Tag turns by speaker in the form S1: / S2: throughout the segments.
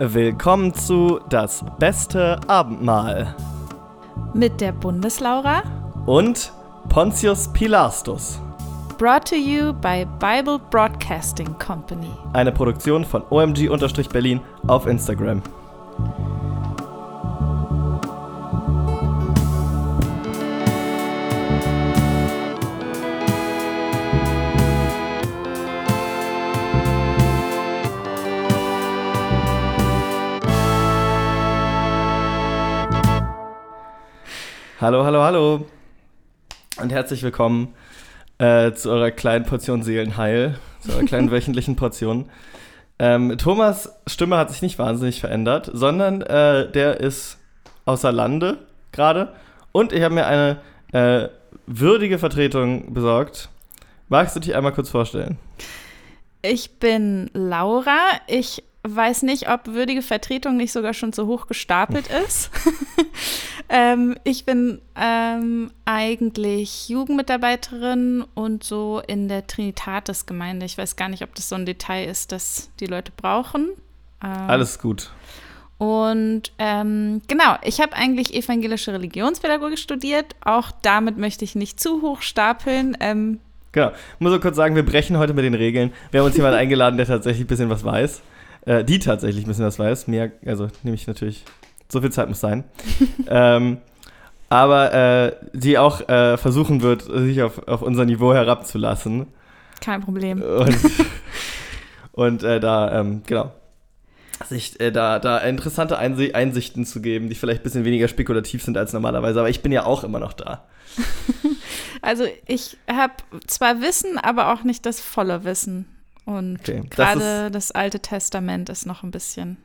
S1: Willkommen zu Das beste Abendmahl
S2: mit der Bundeslaura
S1: und Pontius Pilastus.
S2: Brought to you by Bible Broadcasting Company.
S1: Eine Produktion von OMG-Berlin auf Instagram. Hallo, hallo, hallo. Und herzlich willkommen äh, zu eurer kleinen Portion Seelenheil, zu eurer kleinen wöchentlichen Portion. Ähm, Thomas' Stimme hat sich nicht wahnsinnig verändert, sondern äh, der ist außer Lande gerade. Und ich habe mir eine äh, würdige Vertretung besorgt. Magst du dich einmal kurz vorstellen?
S2: Ich bin Laura. Ich weiß nicht, ob würdige Vertretung nicht sogar schon zu hoch gestapelt ist. ähm, ich bin ähm, eigentlich Jugendmitarbeiterin und so in der Trinitatis-Gemeinde. Ich weiß gar nicht, ob das so ein Detail ist, das die Leute brauchen.
S1: Ähm, Alles gut.
S2: Und ähm, genau, ich habe eigentlich evangelische Religionspädagogik studiert. Auch damit möchte ich nicht zu hoch stapeln. Ähm,
S1: genau, ich muss so kurz sagen, wir brechen heute mit den Regeln. Wir haben uns jemanden eingeladen, der tatsächlich ein bisschen was weiß äh, die tatsächlich bisschen was weiß. Mehr, also nehme ich natürlich, so viel Zeit muss sein. ähm, aber äh, die auch äh, versuchen wird, sich auf, auf unser Niveau herabzulassen.
S2: Kein Problem.
S1: Und, und äh, da, ähm, genau, sich äh, da, da interessante Einsi Einsichten zu geben, die vielleicht ein bisschen weniger spekulativ sind als normalerweise. Aber ich bin ja auch immer noch da.
S2: also ich habe zwar Wissen, aber auch nicht das volle Wissen. Und okay, gerade das, das, Alte Testament ist noch ein bisschen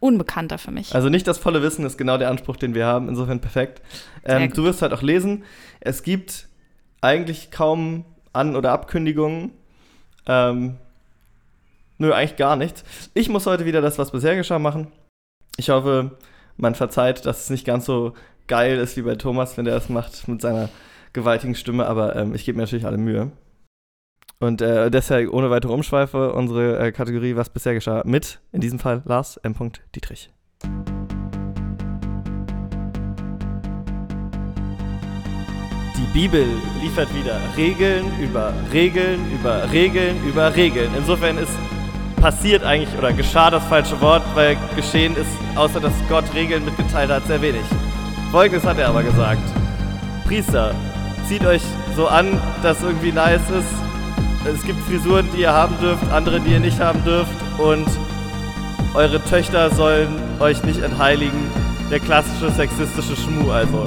S2: unbekannter für mich.
S1: Also nicht das volle Wissen ist genau der Anspruch, den wir haben. Insofern perfekt. Ähm, du wirst halt auch lesen. Es gibt eigentlich kaum An- oder Abkündigungen. Ähm, nö, eigentlich gar nichts. Ich muss heute wieder das, was bisher geschah, machen. Ich hoffe, man verzeiht, dass es nicht ganz so geil ist wie bei Thomas, wenn der das macht mit seiner gewaltigen Stimme, aber ähm, ich gebe mir natürlich alle Mühe. Und äh, deshalb ohne weitere Umschweife unsere äh, Kategorie, was bisher geschah, mit, in diesem Fall Lars M. Dietrich. Die Bibel liefert wieder Regeln über Regeln über Regeln über Regeln. Insofern ist passiert eigentlich oder geschah das falsche Wort, weil geschehen ist, außer dass Gott Regeln mitgeteilt hat, sehr wenig. Folgendes hat er aber gesagt. Priester, zieht euch so an, dass irgendwie nice ist, es gibt Frisuren, die ihr haben dürft, andere, die ihr nicht haben dürft. Und eure Töchter sollen euch nicht entheiligen. Der klassische sexistische Schmu also.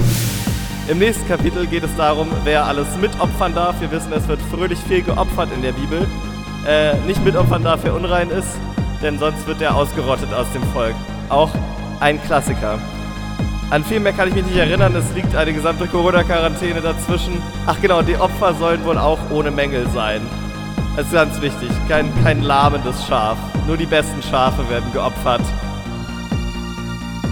S1: Im nächsten Kapitel geht es darum, wer alles mitopfern darf. Wir wissen, es wird fröhlich viel geopfert in der Bibel. Äh, nicht mitopfern darf, wer unrein ist, denn sonst wird er ausgerottet aus dem Volk. Auch ein Klassiker. An viel mehr kann ich mich nicht erinnern, es liegt eine gesamte Corona-Quarantäne dazwischen. Ach genau, die Opfer sollen wohl auch ohne Mängel sein. Das ist ganz wichtig. Kein, kein lahmendes Schaf. Nur die besten Schafe werden geopfert.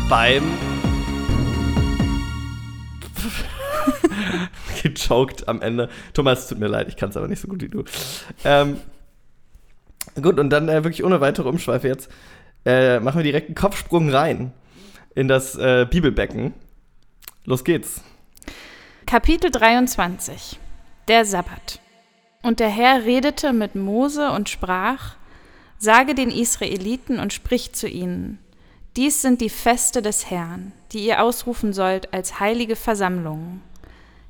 S1: Beim. Gechoked am Ende. Thomas, tut mir leid, ich kann es aber nicht so gut wie du. Ähm, gut, und dann äh, wirklich ohne weitere Umschweife jetzt äh, machen wir direkt einen Kopfsprung rein in das äh, Bibelbecken. Los geht's.
S2: Kapitel 23. Der Sabbat. Und der Herr redete mit Mose und sprach, Sage den Israeliten und sprich zu ihnen, dies sind die Feste des Herrn, die ihr ausrufen sollt als heilige Versammlungen.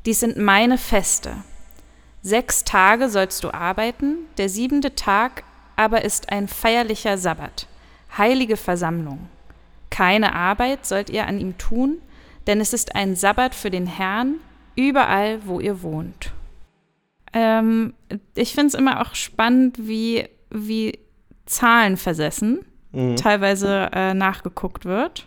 S2: Dies sind meine Feste. Sechs Tage sollst du arbeiten, der siebente Tag aber ist ein feierlicher Sabbat, heilige Versammlung. Keine Arbeit sollt ihr an ihm tun, denn es ist ein Sabbat für den Herrn, überall, wo ihr wohnt. Ähm, ich finde es immer auch spannend, wie, wie Zahlen versessen mhm. teilweise äh, nachgeguckt wird.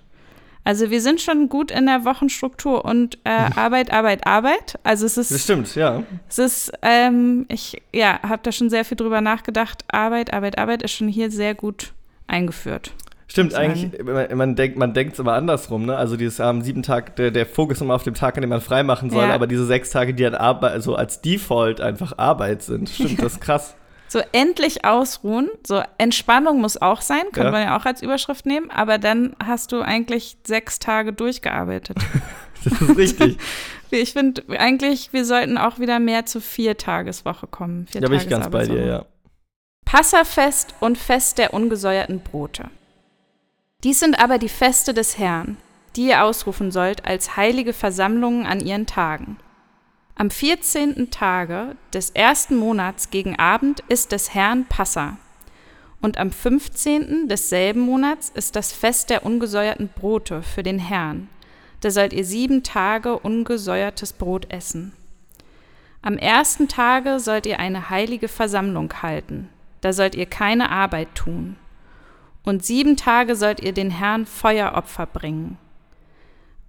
S2: Also wir sind schon gut in der Wochenstruktur und äh, Arbeit, Arbeit, Arbeit. Also es ist.
S1: Das stimmt, ja.
S2: Es ist, ähm, ich ja, habe da schon sehr viel drüber nachgedacht. Arbeit, Arbeit, Arbeit ist schon hier sehr gut eingeführt.
S1: Stimmt, eigentlich, man, man denkt man denkt es immer andersrum, ne? Also dieses am sieben Tag, der, der Fokus immer auf dem Tag, an dem man frei machen soll, ja. aber diese sechs Tage, die dann Arbeit, also als Default einfach Arbeit sind. Stimmt, das ist krass.
S2: So endlich ausruhen. So Entspannung muss auch sein, könnte
S1: Ja.
S2: man ja auch als Überschrift nehmen, aber dann hast du eigentlich sechs Tage durchgearbeitet.
S1: Das ist richtig.
S2: Ich finde eigentlich, wir sollten auch wieder mehr zur Viertageswoche kommen.
S1: da bin ich ganz bei dir, ja.
S2: Passafest und Fest der ungesäuerten Brote. Dies sind aber die Feste des Herrn, die ihr ausrufen sollt als heilige Versammlungen an ihren Tagen. Am 14. Tage des ersten Monats gegen Abend ist des Herrn Passa. Und am 15. desselben Monats ist das Fest der ungesäuerten Brote für den Herrn. Da sollt ihr sieben Tage ungesäuertes Brot essen. Am ersten Tage sollt ihr eine heilige Versammlung halten. Da sollt ihr keine Arbeit tun. Und sieben Tage sollt ihr den Herrn Feueropfer bringen.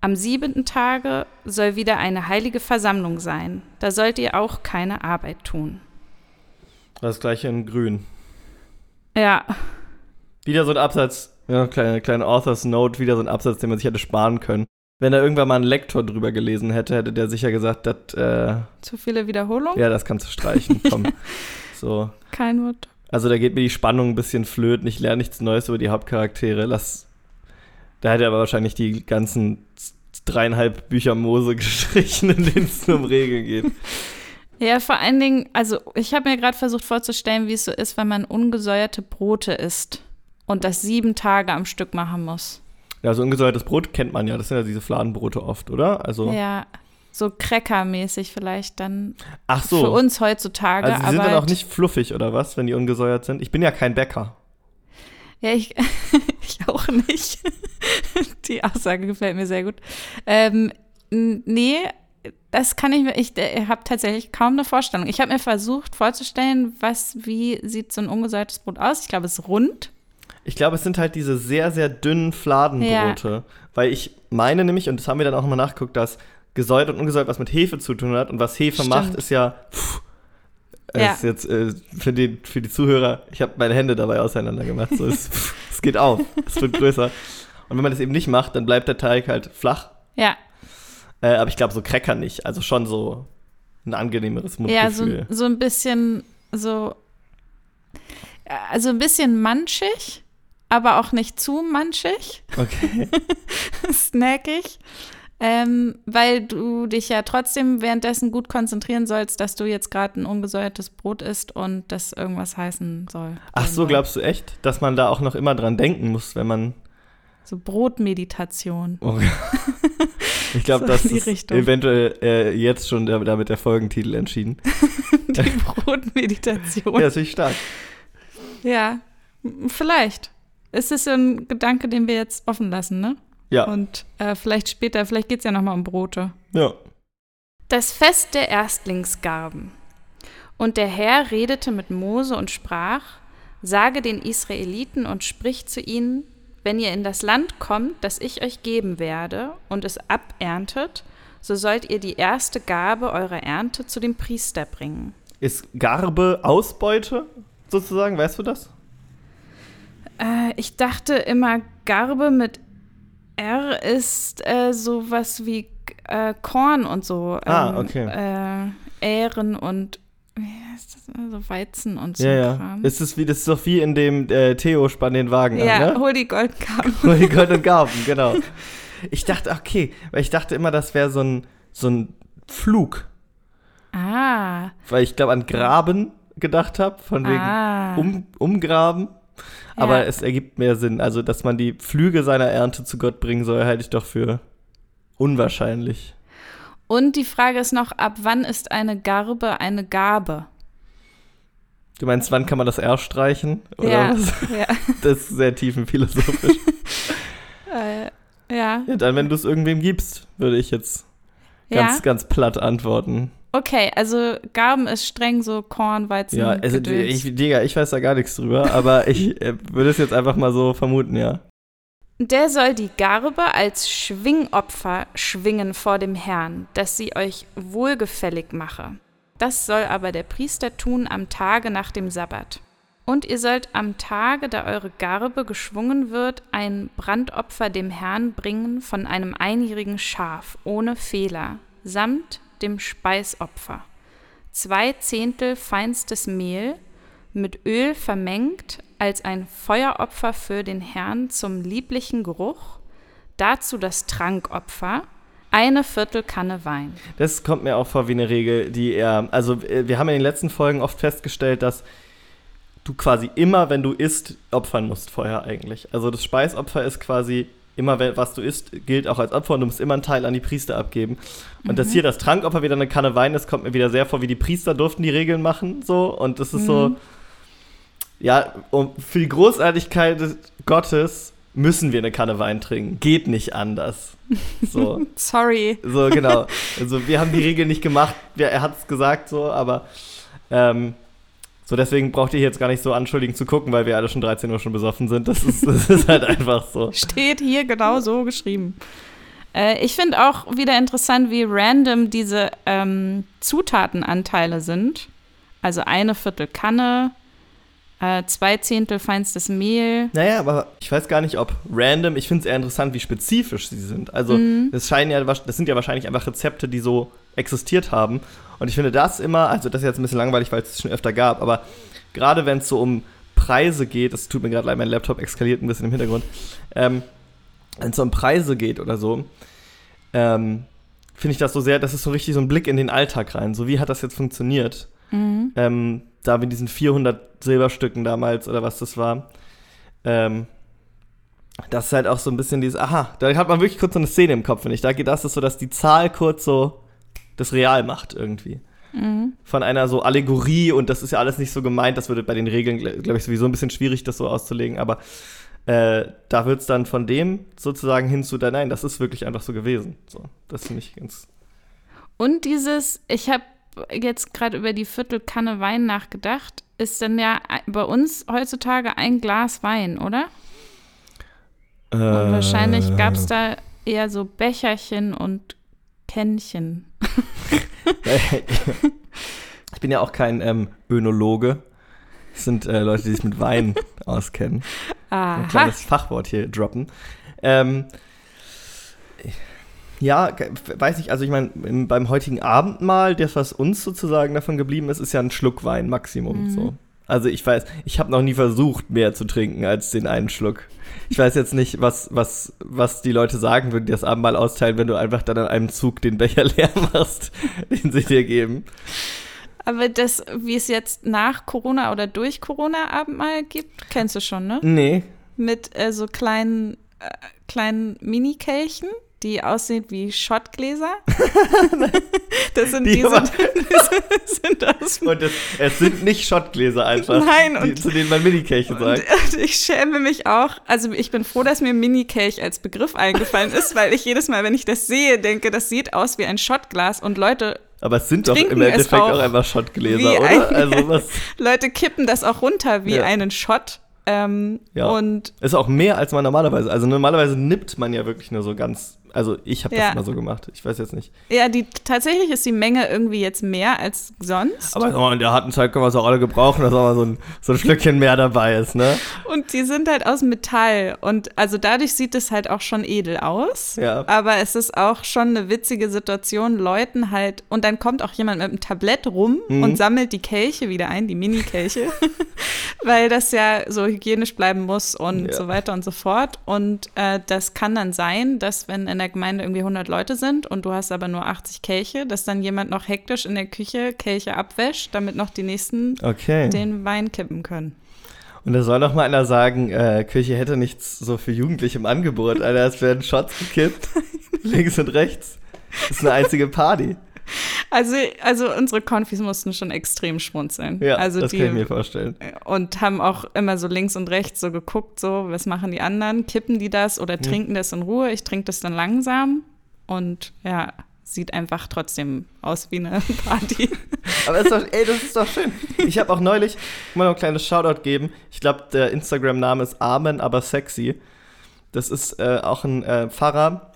S2: Am siebenten Tage soll wieder eine heilige Versammlung sein. Da sollt ihr auch keine Arbeit tun.
S1: Das gleiche in grün.
S2: Ja,
S1: Wieder so ein Absatz, ja, kleine, kleine Author's Note, wieder so ein Absatz, den man sich hätte sparen können. Wenn da irgendwann mal ein Lektor drüber gelesen hätte, hätte der sicher gesagt, das, äh,
S2: zu viele Wiederholungen?
S1: ja, das kannst du streichen. Komm. so.
S2: Kein Wort.
S1: Also da geht mir die Spannung ein bisschen flöten. Ich lerne nichts Neues über die Hauptcharaktere. Lass. Da hätte er aber wahrscheinlich die ganzen dreieinhalb Bücher Mose gestrichen, in denen es nur um Regeln geht.
S2: Ja, vor allen Dingen, also ich habe mir gerade versucht vorzustellen, wie es so ist, wenn man ungesäuerte Brote isst und das sieben Tage am Stück machen muss.
S1: Ja, so ungesäuertes Brot kennt man ja. Das sind ja diese Fladenbrote oft, oder? Also.
S2: Ja, so Cracker-mäßig vielleicht dann
S1: Ach so.
S2: für uns heutzutage.
S1: also sie sind dann auch nicht fluffig, oder was, wenn die ungesäuert sind? Ich bin ja kein Bäcker.
S2: Ja, ich, ich auch nicht. Die Aussage gefällt mir sehr gut. Ähm, nee, das kann ich mir, ich, äh, habe tatsächlich kaum eine Vorstellung. Ich habe mir versucht vorzustellen, was, wie sieht so ein ungesäuertes Brot aus? Ich glaube, es ist rund.
S1: Ich glaube, es sind halt diese sehr, sehr dünnen Fladenbrote. Weil ich meine nämlich, und das haben wir dann auch nochmal nachgeguckt, dass gesäuert und ungesäuert was mit Hefe zu tun hat. Und was Hefe
S2: Stimmt.
S1: macht, ist ja. Pff,
S2: Ja.
S1: Ist jetzt äh, für, die, für die Zuhörer, ich habe meine Hände dabei auseinander gemacht. So, es, pff, es geht auf, es wird größer. Und wenn man das eben nicht macht, dann bleibt der Teig halt flach.
S2: Ja,
S1: Äh, aber ich glaube, so Cracker nicht. Also schon so ein angenehmeres
S2: ja, so,
S1: Mundgefühl.
S2: so ein bisschen so, also ein bisschen manchig, aber auch nicht zu manchig.
S1: okay.
S2: snackig, ähm, weil du dich ja trotzdem währenddessen gut konzentrieren sollst, dass du jetzt gerade ein ungesäuertes Brot isst und das irgendwas heißen soll.
S1: Ach so, glaubst du echt, dass man da auch noch immer dran denken muss, wenn man
S2: So Brotmeditation.
S1: Oh. Ich glaube,
S2: So
S1: das ist
S2: Richtung.
S1: eventuell äh, jetzt schon damit der Folgentitel entschieden.
S2: Die Brotmeditation.
S1: Ja,
S2: Ja,
S1: ich stark.
S2: m- vielleicht. Es ist so ein Gedanke, den wir jetzt offen lassen, ne?
S1: Ja,
S2: Und äh, vielleicht später, vielleicht geht es ja nochmal um Brote.
S1: ja.
S2: Das Fest der Erstlingsgarben. Und der Herr redete mit Mose und sprach, sage den Israeliten und sprich zu ihnen, wenn ihr in das Land kommt, das ich euch geben werde, und es aberntet, so sollt ihr die erste Gabe eurer Ernte zu dem Priester bringen.
S1: Ist Garbe Ausbeute sozusagen? Weißt du das?
S2: Äh, ich dachte immer, Garbe mit R ist äh, sowas wie äh, Korn und so.
S1: Ah,
S2: ähm,
S1: okay.
S2: Äh, Ähren und wie heißt das? Also Weizen und so
S1: ja, ja.
S2: Kram.
S1: Ist es wie, das ist doch wie in dem äh, Theo spann den Wagen
S2: ja,
S1: an, ne?
S2: hol die Goldgaben.
S1: Hol die goldenen Garben, genau. Ich dachte, okay, weil ich dachte immer, das wäre so ein, so ein Flug.
S2: ah,
S1: Weil ich glaube an Graben gedacht habe, von wegen
S2: ah.
S1: um, umgraben. Aber
S2: Ja.
S1: es ergibt mehr Sinn. Also, dass man die Flüge seiner Ernte zu Gott bringen soll, halte ich doch für unwahrscheinlich.
S2: Und die Frage ist noch, ab wann ist eine Garbe eine Gabe?
S1: Du meinst, wann kann man das R streichen? Oder
S2: ja,
S1: was?
S2: ja.
S1: Das ist sehr tiefenphilosophisch.
S2: Äh, ja,
S1: ja, dann, wenn du es irgendwem gibst, würde ich jetzt ganz,
S2: ja.
S1: ganz platt antworten.
S2: Okay, also Garben ist streng so Korn, Weizen,
S1: Ja, also,
S2: Gedöns.
S1: ich, Digga, ich weiß da gar nichts drüber, aber ich äh, würde es jetzt einfach mal so vermuten, ja.
S2: Der soll die Garbe als Schwingopfer schwingen vor dem Herrn, dass sie euch wohlgefällig mache. Das soll aber der Priester tun am Tage nach dem Sabbat. Und ihr sollt am Tage, da eure Garbe geschwungen wird, ein Brandopfer dem Herrn bringen von einem einjährigen Schaf ohne Fehler, samt dem Speisopfer. Zwei Zehntel feinstes Mehl, mit Öl vermengt als ein Feueropfer für den Herrn zum lieblichen Geruch, dazu das Trankopfer, eine Viertelkanne Wein.
S1: Das kommt mir auch vor wie eine Regel, die er. Also, äh, wir haben in den letzten Folgen oft festgestellt, dass du quasi immer, wenn du isst, opfern musst vorher eigentlich. Also, das Speisopfer ist quasi immer, was du isst, gilt auch als Opfer und du musst immer einen Teil an die Priester abgeben. Und mhm. dass hier das Trankopfer wieder eine Kanne Wein ist, kommt mir wieder sehr vor, wie die Priester durften die Regeln machen. So. Und das ist mhm. so. Ja, um, für die Großartigkeit Gottes müssen wir eine Kanne Wein trinken. Geht nicht anders. So.
S2: Sorry.
S1: So, genau. Also wir haben die Regel nicht gemacht. Er hat es gesagt so, aber ähm, so deswegen braucht ihr jetzt gar nicht so anschuldigend zu gucken, weil wir alle schon 13 Uhr schon besoffen sind. Das ist, das ist halt einfach so.
S2: Steht hier genau so geschrieben. Äh, ich finde auch wieder interessant, wie random diese ähm, Zutatenanteile sind. Also eine Viertel Kanne, äh, zwei Zehntel feinstes Mehl.
S1: Naja, aber ich weiß gar nicht, ob random, ich finde es eher interessant, wie spezifisch sie sind. Also, mhm. das scheinen ja, das sind ja wahrscheinlich einfach Rezepte, die so existiert haben. Und ich finde das immer, also das ist jetzt ein bisschen langweilig, weil es es schon öfter gab, aber gerade wenn es so um Preise geht, das tut mir gerade leid, mein Laptop eskaliert ein bisschen im Hintergrund, ähm, wenn es um Preise geht oder so, ähm, finde ich das so sehr, das ist so richtig so ein Blick in den Alltag rein. So, wie hat das jetzt funktioniert? Mhm. Ähm, da mit diesen 400 Silberstücken damals oder was das war. Ähm, das ist halt auch so ein bisschen dieses, aha, da hat man wirklich kurz so eine Szene im Kopf, finde ich. Da geht das so, dass die Zahl kurz so das Real macht irgendwie. Mhm. Von einer so Allegorie und das ist ja alles nicht so gemeint, das würde bei den Regeln, glaube ich, sowieso ein bisschen schwierig, das so auszulegen, aber äh, da wird es dann von dem sozusagen hin zu, nein, das ist wirklich einfach so gewesen. So, das finde ich ganz.
S2: Und dieses, ich habe jetzt gerade über die Viertelkanne Wein nachgedacht, ist dann ja bei uns heutzutage ein Glas Wein, oder? Äh, und wahrscheinlich gab es da eher so Becherchen und Kännchen.
S1: ich bin ja auch kein ähm, Önologe. Das sind äh, Leute, die sich mit Wein auskennen. Aha. Ein kleines Fachwort hier droppen. Ähm, ja, weiß ich, also ich meine, beim heutigen Abendmahl, das, was uns sozusagen davon geblieben ist, ist ja ein Schluck Wein Maximum. Mhm. So. Also ich weiß, ich habe noch nie versucht, mehr zu trinken als den einen Schluck. Ich weiß jetzt nicht, was, was, was die Leute sagen würden, die das Abendmahl austeilen, wenn du einfach dann an einem Zug den Becher leer machst, den sie dir geben.
S2: Aber das, wie es jetzt nach Corona oder durch Corona Abendmahl gibt, kennst du schon, ne?
S1: Nee.
S2: Mit äh, so kleinen, äh, kleinen Mini-Kelchen die aussehen wie Schottgläser. das sind die, die sind,
S1: sind aus Und das, es sind nicht Schottgläser einfach.
S2: Nein.
S1: Die, und, zu denen man Minikelche sagt.
S2: Und ich schäme mich auch. Also ich bin froh, dass mir Minikelch als Begriff eingefallen ist, weil ich jedes Mal, wenn ich das sehe, denke, das sieht aus wie ein Schottglas und Leute
S1: aber es sind doch im Endeffekt auch, auch einfach Schottgläser, oder?
S2: also was? Leute kippen das auch runter wie ja. einen Shot. Ähm,
S1: ja. Und ist auch mehr als man normalerweise. Also normalerweise nippt man ja wirklich nur so ganz also ich habe ja. das immer so gemacht. Ich weiß jetzt nicht.
S2: Ja, die, tatsächlich ist die Menge irgendwie jetzt mehr als sonst.
S1: Aber oh, in der harten Zeit können wir es auch alle gebrauchen, dass auch mal so ein, so ein Schlückchen mehr dabei ist, ne?
S2: Und die sind halt aus Metall. Und also dadurch sieht es halt auch schon edel aus. Ja. Aber es ist auch schon eine witzige Situation, Leuten halt. Und dann kommt auch jemand mit einem Tablett rum mhm. und sammelt die Kelche wieder ein, die Mini-Kelche. Weil das ja so hygienisch bleiben muss und ja. so weiter und so fort. Und äh, das kann dann sein, dass wenn in der der Gemeinde irgendwie 100 Leute sind und du hast aber nur 80 Kelche, dass dann jemand noch hektisch in der Küche Kelche abwäscht, damit noch die nächsten okay. den Wein kippen können.
S1: Und da soll noch mal einer sagen, äh, Küche hätte nichts so für Jugendliche im Angebot. Alter, es werden Shots gekippt, links und rechts. Das ist eine einzige Party.
S2: Also, also unsere Konfis mussten schon extrem schmunzeln.
S1: Ja,
S2: also
S1: das
S2: die,
S1: kann ich mir vorstellen.
S2: Und haben auch immer so links und rechts so geguckt, so, was machen die anderen? Kippen die das oder hm. trinken das in Ruhe? Ich trinke das dann langsam. Und ja, sieht einfach trotzdem aus wie eine Party.
S1: Aber ist doch, ey, das ist doch schön. Ich habe auch neulich, mal noch ein kleines Shoutout geben. Ich glaube, der Instagram-Name ist Amen, aber sexy. Das ist äh, auch ein äh, Pfarrer,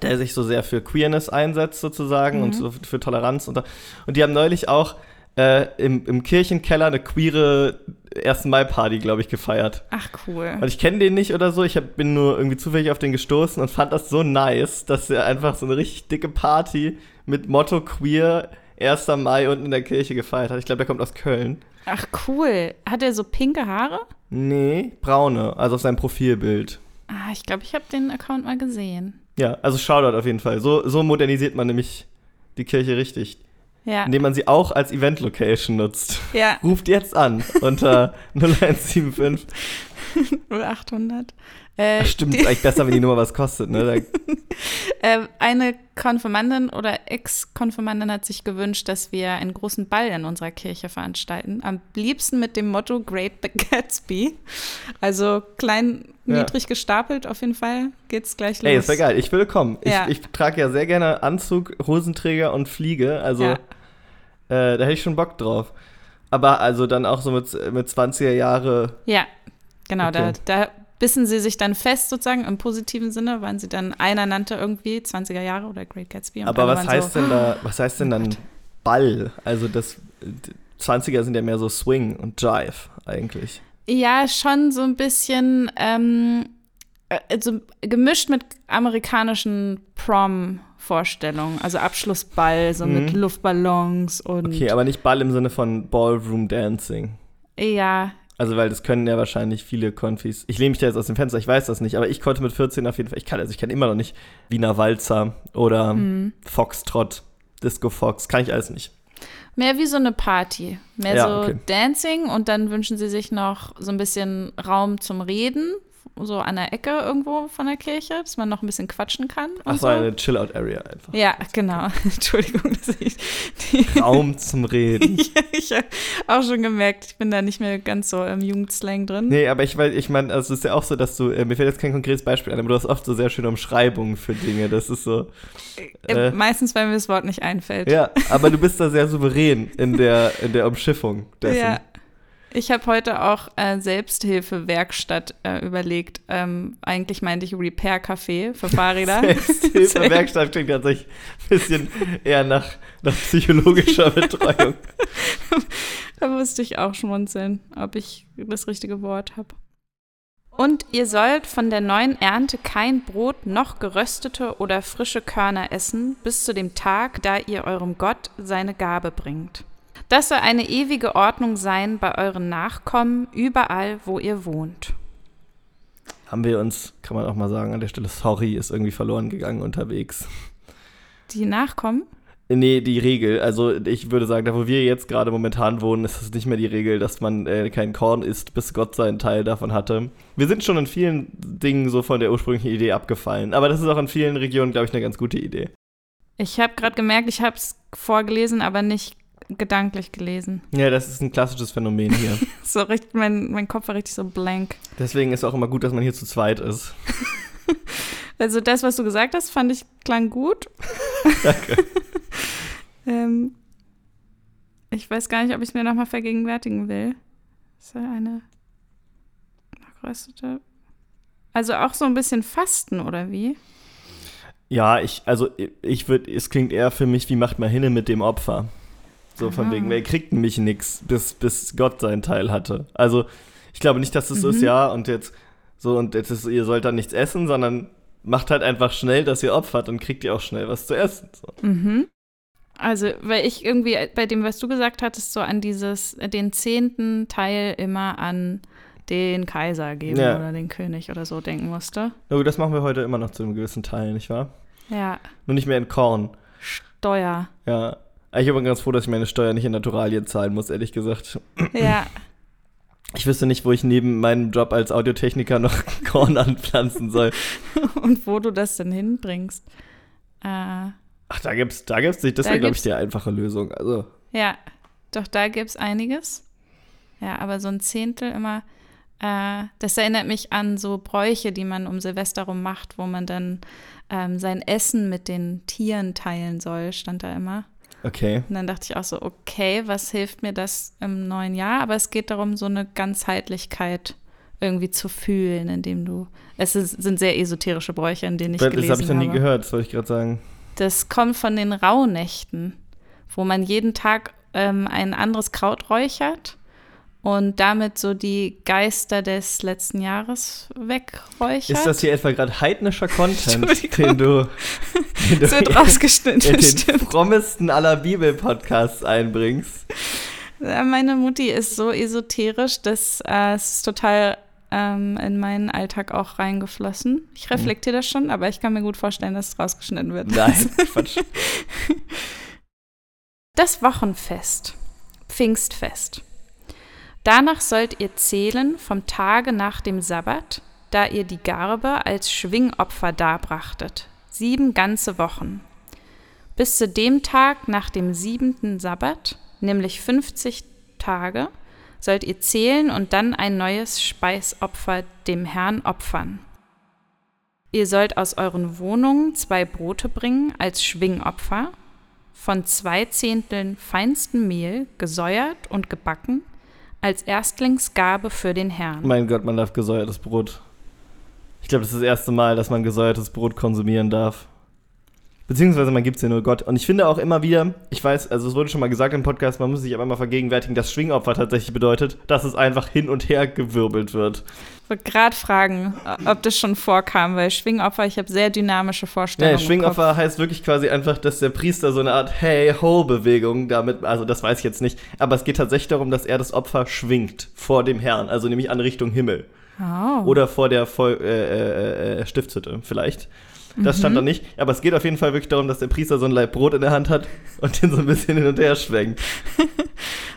S1: der sich so sehr für Queerness einsetzt sozusagen mhm. und so für Toleranz. Und, und die haben neulich auch äh, im, im Kirchenkeller eine queere 1. Mai-Party, glaube ich, gefeiert.
S2: Ach, cool.
S1: Und ich kenne den nicht oder so. Ich hab, bin nur irgendwie zufällig auf den gestoßen und fand das so nice, dass er einfach so eine richtig dicke Party mit Motto queer 1. Mai unten in der Kirche gefeiert hat. Ich glaube, der kommt aus Köln.
S2: Ach cool. Hat er so pinke Haare?
S1: Nee, braune, also auf seinem Profilbild.
S2: Ah, ich glaube, ich habe den Account mal gesehen.
S1: Ja, also Shoutout auf jeden Fall. So, so modernisiert man nämlich die Kirche richtig.
S2: Ja.
S1: Indem man sie auch als Event-Location nutzt.
S2: Ja,
S1: Ruft jetzt an unter 0175.
S2: 0800. Äh,
S1: stimmt, ist eigentlich besser, wenn die Nummer was kostet, ne? Da,
S2: Äh, eine Konfirmandin oder Ex-Konfirmandin hat sich gewünscht, dass wir einen großen Ball in unserer Kirche veranstalten. Am liebsten mit dem Motto Great Gatsby. Also klein,
S1: Ja.
S2: niedrig gestapelt auf jeden Fall. Geht's gleich los.
S1: ey, wäre geil. Ich würde kommen. Ich,
S2: Ja.
S1: ich trage ja sehr gerne Anzug, Hosenträger und Fliege. Also
S2: Ja.
S1: äh, da hätte ich schon Bock drauf. Aber also dann auch so mit, mit 20er Jahre.
S2: Ja, genau.
S1: Okay.
S2: Da, da bissen sie sich dann fest, sozusagen im positiven Sinne, waren sie dann, einer nannte irgendwie 20er Jahre oder Great Gatsby. und
S1: Aber was heißt
S2: so,
S1: denn da, was heißt denn
S2: Oh
S1: dann. Ball? Also das 20er sind ja mehr so Swing und Jive eigentlich.
S2: Ja, schon so ein bisschen ähm, äh, also gemischt mit amerikanischen Prom-Vorstellungen. Also Abschlussball, so mit
S1: Mhm.
S2: Luftballons und
S1: Okay, aber nicht Ball im Sinne von Ballroom Dancing.
S2: ja,
S1: Also, weil das können ja wahrscheinlich viele Konfis. Ich lehne mich da jetzt aus dem Fenster, ich weiß das nicht, aber ich konnte mit 14 auf jeden Fall, ich kann, also ich kann immer noch nicht Wiener Walzer oder
S2: Mhm.
S1: Foxtrot, Disco Fox, kann ich alles nicht.
S2: mehr wie so eine Party. Mehr
S1: Ja,
S2: so
S1: okay.
S2: Dancing und dann wünschen sie sich noch so ein bisschen Raum zum Reden, so an der Ecke irgendwo von der Kirche, dass man noch ein bisschen quatschen kann.
S1: Ach so, eine Chill-Out-Area einfach.
S2: Ja, genau. Entschuldigung, dass ich
S1: Raum zum Reden.
S2: Ja, ich habe auch schon gemerkt, ich bin da nicht mehr ganz so im Jugendslang drin.
S1: Nee, aber ich weiß, ich meine, also es ist ja auch so, dass du, äh, mir fällt jetzt kein konkretes Beispiel ein, aber du hast oft so sehr schöne Umschreibungen für Dinge. Das ist so.
S2: Äh,
S1: Äh,
S2: Meistens, weil mir das Wort nicht einfällt.
S1: ja, aber du bist da sehr souverän in der, in der Umschiffung dessen.
S2: Ja. Ich habe heute auch äh, Selbsthilfe-Werkstatt äh, überlegt. Ähm, eigentlich meinte ich Repair-Café für Fahrräder.
S1: Selbsthilfe-Werkstatt klingt tatsächlich ein bisschen eher nach, nach psychologischer Betreuung.
S2: da musste ich auch schmunzeln, ob ich das richtige Wort habe. Und ihr sollt von der neuen Ernte kein Brot noch geröstete oder frische Körner essen, bis zu dem Tag, da ihr eurem Gott seine Gabe bringt. Das soll eine ewige Ordnung sein bei euren Nachkommen, überall, wo ihr wohnt.
S1: Haben wir uns, kann man auch mal sagen, an der Stelle, sorry, ist irgendwie verloren gegangen unterwegs.
S2: Die Nachkommen?
S1: Nee, die Regel. Also ich würde sagen, da wo wir jetzt gerade momentan wohnen, ist es nicht mehr die Regel, dass man äh, kein Korn isst, bis Gott seinen Teil davon hatte. Wir sind schon in vielen Dingen so von der ursprünglichen Idee abgefallen. Aber das ist auch in vielen Regionen, glaube ich, eine ganz gute Idee.
S2: Ich habe gerade gemerkt, ich habe es vorgelesen, aber nicht gedanklich gelesen.
S1: Ja, das ist ein klassisches Phänomen hier.
S2: So richtig, mein, mein Kopf war richtig so blank.
S1: Deswegen ist auch immer gut, dass man hier zu zweit ist.
S2: Also das, was du gesagt hast, fand ich klang gut.
S1: Danke.
S2: ähm, ich weiß gar nicht, ob ich es mir nochmal vergegenwärtigen will. Ist ja eine nachgeröstete. Also auch so ein bisschen Fasten, oder wie?
S1: Ja, ich, also ich würde, es klingt eher für mich, wie macht man hinne mit dem Opfer? So von
S2: Aha.
S1: wegen, wer kriegt nämlich nichts, bis, bis Gott seinen Teil hatte. Also ich glaube nicht, dass das so ist,
S2: Mhm.
S1: ja, und jetzt so, und jetzt ist, ihr sollt dann nichts essen, sondern macht halt einfach schnell, dass ihr opfert und kriegt ihr auch schnell was zu essen. So.
S2: Mhm. Also, weil ich irgendwie bei dem, was du gesagt hattest, so an dieses, den zehnten Teil immer an den Kaiser geben
S1: Ja.
S2: oder den König oder so denken musste.
S1: Na gut, das machen wir heute immer noch zu einem gewissen Teil, nicht wahr?
S2: Ja,
S1: Nur nicht mehr in Korn.
S2: Steuer.
S1: Ja. Ich bin ganz froh, dass ich meine Steuer nicht in Naturalien zahlen muss, ehrlich gesagt.
S2: Ja,
S1: Ich wüsste nicht, wo ich neben meinem Job als Audiotechniker noch Korn anpflanzen soll.
S2: und wo du das denn hinbringst. Äh,
S1: Ach, da gibt's, da gibt's nicht. Das
S2: Da
S1: wäre, glaube ich,
S2: gibt's-
S1: die einfache Lösung. Also,
S2: ja, doch da gibt es einiges. Ja, aber so ein Zehntel immer, äh, das erinnert mich an so Bräuche, die man um Silvester rum macht, wo man dann ähm, sein Essen mit den Tieren teilen soll, stand da immer.
S1: Okay.
S2: Und dann dachte ich auch so, okay, was hilft mir das im neuen Jahr? Aber es geht darum, so eine Ganzheitlichkeit irgendwie zu fühlen, indem du. Es ist, sind sehr esoterische Bräuche, in denen ich
S1: das
S2: gelesen
S1: habe ich noch nie
S2: habe.
S1: gehört, das wollte ich gerade sagen.
S2: Das kommt von den Rauhnächten, wo man jeden Tag ähm, ein anderes Kraut räuchert und damit so die Geister des letzten Jahres wegräuchert.
S1: Ist das hier etwa gerade heidnischer Content, den du, den du
S2: wird
S1: in
S2: rausgeschnitten,
S1: den
S2: stimmt.
S1: frommesten aller Bibelpodcasts einbringst?
S2: Meine Mutti ist so esoterisch, dass äh, es ist total ähm, in meinen Alltag auch reingeflossen. Ich reflektiere das schon, aber ich kann mir gut vorstellen, dass es rausgeschnitten wird.
S1: Nein, Quatsch.
S2: Das Wochenfest, Pfingstfest. Danach sollt ihr zählen vom Tage nach dem Sabbat, da ihr die Garbe als Schwingopfer darbrachtet, sieben ganze Wochen. Bis zu dem Tag nach dem siebenten Sabbat, nämlich 50 Tage, sollt ihr zählen und dann ein neues Speisopfer dem Herrn opfern. Ihr sollt aus euren Wohnungen zwei Brote bringen als Schwingopfer, von zwei Zehnteln feinstem Mehl, gesäuert und gebacken, als Erstlingsgabe für den Herrn.
S1: Mein Gott, man darf gesäuertes Brot. Ich glaube, das ist das erste Mal, dass man gesäuertes Brot konsumieren darf. Beziehungsweise man gibt es ja nur Gott. Und ich finde auch immer wieder, ich weiß, also es wurde schon mal gesagt im Podcast, man muss sich aber mal vergegenwärtigen, dass Schwingopfer tatsächlich bedeutet, dass es einfach hin und her gewirbelt wird.
S2: Ich wollte gerade fragen, ob das schon vorkam, weil Schwingopfer, ich habe sehr dynamische Vorstellungen. Im
S1: Schwingopfer heißt wirklich quasi einfach, dass der Priester so eine Art Hey-Ho-Bewegung damit, also das weiß ich jetzt nicht, aber es geht tatsächlich darum, dass er das Opfer schwingt vor dem Herrn, also nämlich an Richtung Himmel.
S2: Oh.
S1: Oder vor der Voll äh, äh, äh, Stiftshütte vielleicht. Das stand da nicht, aber es geht auf jeden Fall wirklich darum, dass der Priester so ein Leib Brot in der Hand hat und den so ein bisschen hin und her schwenkt.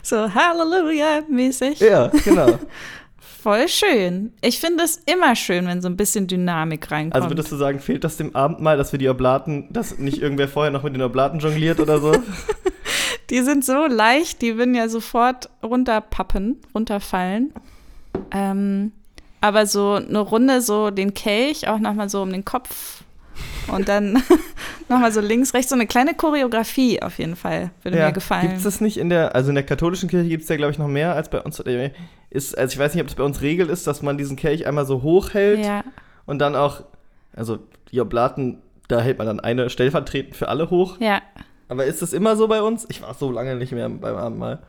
S2: So Halleluja-mäßig.
S1: Ja, genau.
S2: Voll schön. Ich finde es immer schön, wenn so ein bisschen Dynamik reinkommt.
S1: Also würdest du sagen, fehlt das dem Abendmahl, dass wir die Oblaten, dass nicht irgendwer vorher noch mit den Oblaten jongliert oder so?
S2: Die sind so leicht, die würden ja sofort runterpappen, runterfallen. Ähm, aber so eine Runde, so den Kelch auch nochmal so um den Kopf und dann nochmal so links, rechts, so eine kleine Choreografie auf jeden Fall, würde mir gefallen.
S1: Gibt es das nicht in der, also in der katholischen Kirche gibt es ja, glaube ich, noch mehr als bei uns. Ist, also ich weiß nicht, ob es bei uns Regel ist, dass man diesen Kelch einmal so hoch hält
S2: Ja,
S1: und dann auch, also die Oblaten, da hält man dann eine stellvertretend für alle hoch.
S2: ja.
S1: Aber ist das immer so bei uns? Ich war so lange nicht mehr beim Abendmahl.